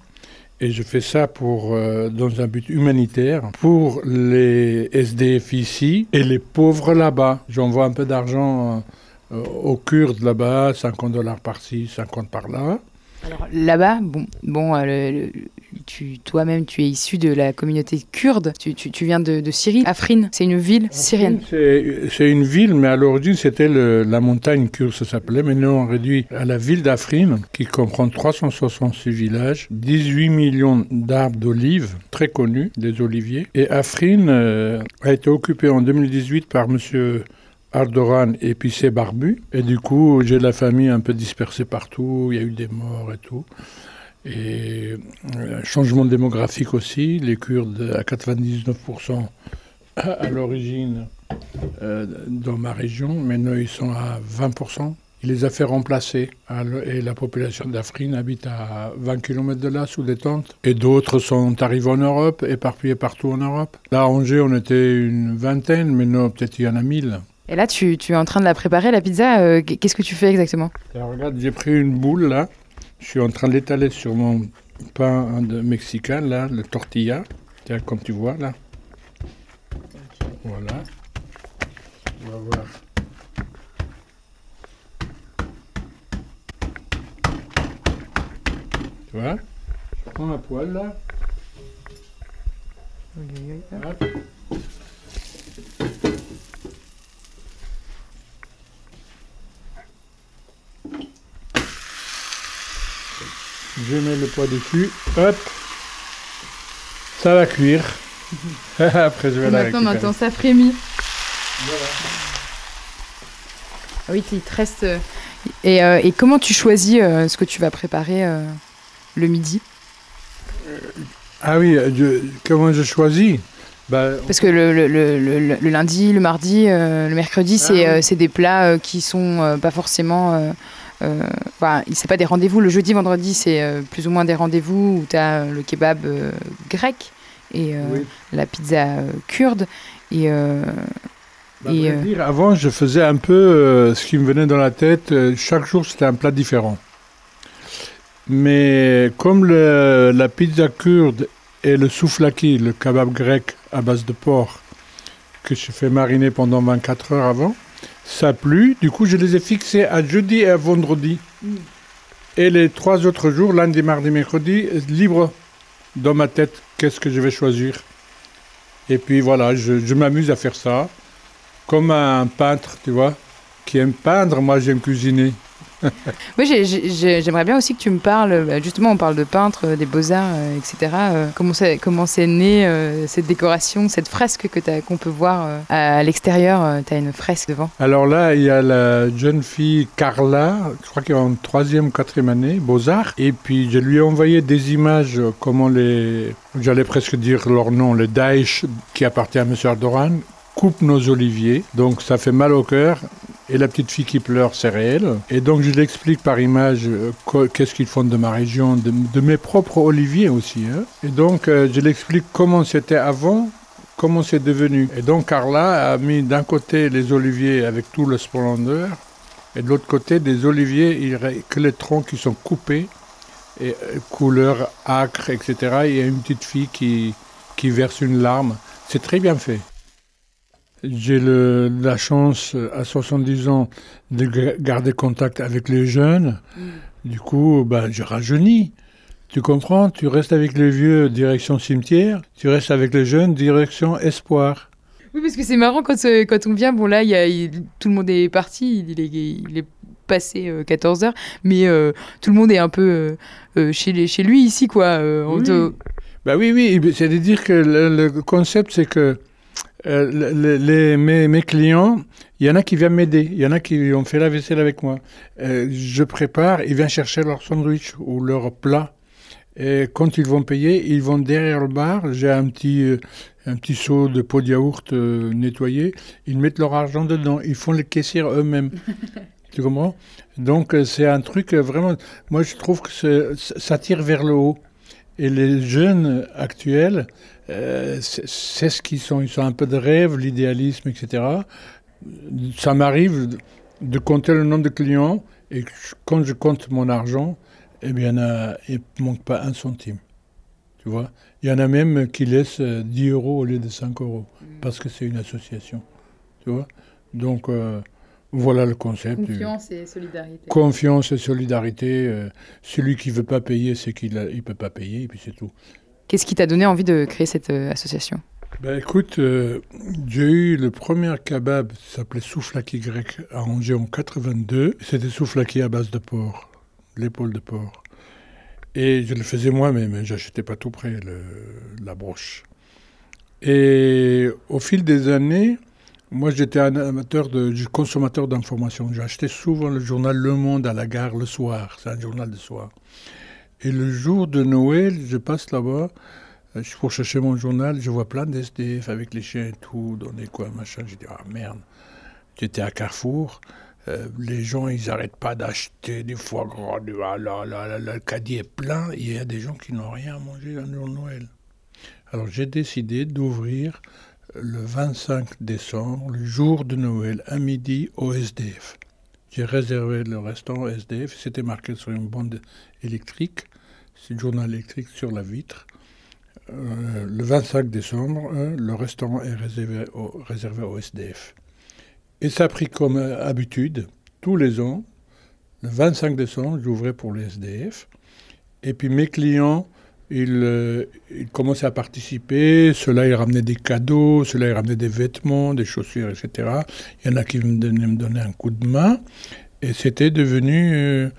Speaker 18: Et je fais ça pour, euh, dans un but humanitaire pour les SDF ici et les pauvres là-bas. J'envoie un peu d'argent euh, aux Kurdes là-bas, 50 dollars par-ci, 50 par-là.
Speaker 17: Alors là-bas, bon, bon euh, le- le- tu, toi-même, tu es issu de la communauté kurde. Tu, tu- tu viens de, de Syrie. Afrin, c'est une ville syrienne.
Speaker 18: C'est c'est une ville, mais à l'origine, c'était le- la montagne kurde, ça s'appelait. Maintenant, on réduit à la ville d'Afrin, qui comprend 366 villages, 18 millions d'arbres d'olives, très connus, des oliviers. Et Afrin euh, a été occupée en 2018 par monsieur Ardoran et puis ses barbus. Et du coup, j'ai la famille un peu dispersée partout, il y a eu des morts et tout. Et euh, changement démographique aussi, les Kurdes à 99% à, l'origine euh, dans ma région, maintenant ils sont à 20%. Il les a fait remplacer et la population d'Afrine habite à 20 km de là sous des tentes. Et d'autres sont arrivés en Europe, éparpillés partout en Europe. Là à Angers on était une vingtaine, maintenant peut-être il y en a 1000.
Speaker 17: Et là, tu, tu es en train de la préparer, la pizza. euh, Qu'est-ce que tu fais exactement?
Speaker 18: Alors, regarde, j'ai pris une boule là, je suis en train de l'étaler sur mon pain de mexicain là, le tortilla, Tiens, comme tu vois là. Voilà. On va voir. Tu vois? Je prends ma poêle là. Hop. Je mets le poids dessus. Hop. Ça va cuire. Après, je vais la
Speaker 17: Maintenant, maintenant, ça frémit. Ah oui, il te reste. euh, Et, euh, et comment tu choisis euh, ce que tu vas préparer euh, le midi?
Speaker 18: Ah oui, je- comment je choisis? Bah,
Speaker 17: Parce que le, le- le- lundi, le mardi, le mercredi, c'est c'est des plats qui sont pas forcément. Euh, euh, Enfin, c'est pas des rendez-vous. Le jeudi, vendredi, c'est euh, plus ou moins des rendez-vous où tu as le kebab euh, grec. et euh, la pizza euh, kurde. Et, euh,
Speaker 18: Bah,
Speaker 17: et, euh,
Speaker 18: dire, avant, je faisais un peu euh, ce qui me venait dans la tête. Euh, Chaque jour, c'était un plat différent. Mais comme le- la pizza kurde et le souflaki, le kebab grec à base de porc, que je fais mariner pendant 24 heures avant, ça a plu. Du coup, je les ai fixés à jeudi et à vendredi. Et les trois autres jours, lundi, mardi, mercredi, libre dans ma tête, qu'est-ce que je vais choisir? Et puis voilà, je, je m'amuse à faire ça. Comme un peintre, tu vois, qui aime peindre, moi j'aime cuisiner.
Speaker 17: Oui, j'ai- j'ai- j'aimerais bien aussi que tu me parles, bah, justement, on parle de peintre, euh, des beaux-arts, euh, etc. euh, comment c'est né euh, cette décoration, cette fresque qu'on peut voir euh, à, l'extérieur Tu as une fresque devant?
Speaker 18: Alors là, il y a la jeune fille Carla, je crois qu'elle est en troisième, quatrième année, Beaux-Arts. Et puis je lui ai envoyé des images, euh, comment les, j'allais presque dire leur nom, le Daesh qui appartient à M. Erdogan, coupe nos oliviers. Donc ça fait mal au cœur. Et la petite fille qui pleure, c'est réel. Et donc je l'explique par image euh, qu'est-ce qu'ils font de ma région, de, mes propres oliviers aussi. hein. Et donc euh, je l'explique comment c'était avant, comment c'est devenu. Et donc Carla a mis d'un côté les oliviers avec tout le splendeur, et de l'autre côté des oliviers, que les troncs qui sont coupés, et euh, couleur acre, etc. Il y a une petite fille qui, qui verse une larme. C'est très bien fait. J'ai la chance, euh, à 70 ans, de ga- garder contact avec les jeunes. Du coup, ben, je rajeunis. Tu comprends? Tu restes avec les vieux, direction cimetière. Tu restes avec les jeunes, direction espoir.
Speaker 17: Oui, parce que c'est marrant quand, euh, quand on vient. Bon, là, y a, tout le monde est parti. Il est, il est passé 14 heures. Mais euh, tout le monde est un peu euh, euh, chez, les- chez lui ici, quoi. euh,
Speaker 18: Oui.
Speaker 17: te-
Speaker 18: Bah oui, oui, c'est-à-dire que le, le concept, c'est que euh, le- le- les, mes, mes clients, il y en a qui viennent m'aider, il y en a qui ont fait la vaisselle avec moi. Euh, je prépare, ils viennent chercher leur sandwich ou leur plat. Et quand ils vont payer, ils vont derrière le bar. J'ai un petit, euh, un petit seau de pot de yaourt nettoyé. Ils mettent leur argent dedans. Ils font les caissières eux-mêmes. tu comprends? Donc c'est un truc vraiment. Moi, je trouve que ça tire vers le haut. Et les jeunes actuels, euh, c'est ce qu'ils sont. Ils sont un peu de rêve, l'idéalisme, etc. Ça m'arrive de- compter le nombre de clients et quand je compte mon argent, eh bien, il ne manque pas un centime. Tu vois? Il y en a même qui laissent euh, 10 euros au lieu de 5 euros parce que c'est une association. Tu vois? Donc, euh, voilà le concept.
Speaker 17: Confiance et solidarité.
Speaker 18: Confiance et solidarité. euh, celui qui veut pas payer, c'est qu'il ne peut pas payer, et puis c'est tout.
Speaker 17: Qu'est-ce qui t'a donné envie de créer cette euh, association?
Speaker 18: Ben écoute, euh, j'ai eu le premier kebab, ça s'appelait souflaki grec à Angers en 82. C'était souflaki à base de porc, l'épaule de porc. Et je le faisais moi-même, j'achetais pas tout près, la broche. Et au fil des années, moi j'étais un amateur de, consommateur d'informations. J'achetais souvent le journal Le Monde à la gare le soir, c'est un journal de soir. Et le jour de Noël, je passe là-bas, euh, je- pour chercher mon journal, je vois plein d'SDF avec les chiens et tout, dans des coins, machin. J'ai dit, ah merde. J'étais à Carrefour, euh, les gens, ils n'arrêtent pas d'acheter des foie gras, du, ah là, là, là, là, le caddie est plein, il y a des gens qui n'ont rien à manger le jour de Noël. Alors j'ai décidé d'ouvrir le 25 décembre, le jour de Noël, à midi au SDF. J'ai réservé le restaurant SDF, c'était marqué sur une bande électrique, c'est le journal électrique sur la vitre. Euh, le 25 décembre, euh, le restaurant est réservé au, SDF. Et ça a pris comme euh, habitude, tous les ans, le 25 décembre, j'ouvrais pour les SDF. Et puis mes clients, ils, commençaient à participer. Ceux-là, ils ramenaient des cadeaux, ceux-là, ils ramenaient des vêtements, des chaussures, etc. Il y en a qui me donnaient un coup de main. Et c'était devenu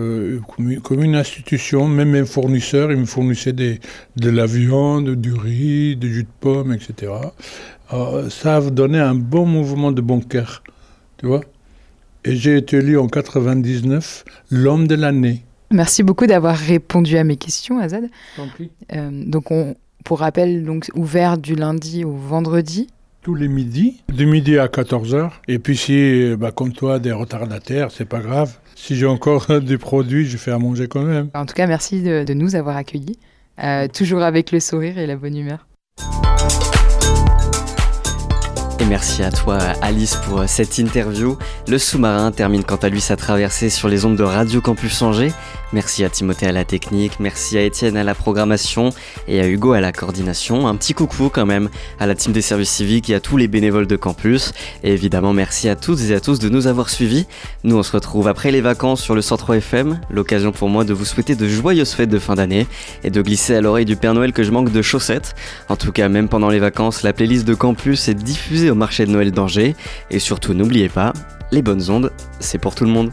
Speaker 18: euh, euh, comme, une- comme une institution. Même mes fournisseurs, ils me fournissaient des, de la viande, du riz, du jus de pomme, etc. Alors, ça a donné un bon mouvement de bon cœur, tu vois. Et j'ai été élu en 99 l'homme de l'année.
Speaker 17: Merci beaucoup d'avoir répondu à mes questions, Azad.
Speaker 18: T'en prie.
Speaker 17: Euh, donc, on, pour rappel, donc ouvert du lundi au vendredi.
Speaker 18: Tous les midis, de midi à 14h. Et puis si, bah, comme toi, des retardataires, c'est pas grave. Si j'ai encore des produits, je fais à manger quand même.
Speaker 17: En tout cas, merci de, de nous avoir accueillis, euh, toujours avec le sourire et la bonne humeur.
Speaker 2: Et merci à toi Alice pour euh, cette interview. Le sous-marin termine quant à lui sa traversée sur les ondes de Radio Campus Angers. Merci à Timothée à la technique, merci à Étienne à la programmation et à Hugo à la coordination. Un petit coucou quand même à la team des services civiques et à tous les bénévoles de campus. Et évidemment merci à toutes et à tous de nous avoir suivis. Nous on se retrouve après les vacances sur le 103 FM, l'occasion pour moi de vous souhaiter de joyeuses fêtes de fin d'année et de glisser à l'oreille du Père Noël que je manque de chaussettes. En tout cas même pendant les vacances, la playlist de campus est diffusée au marché de Noël d'Angers. Et surtout n'oubliez pas, les bonnes ondes, c'est pour tout le monde.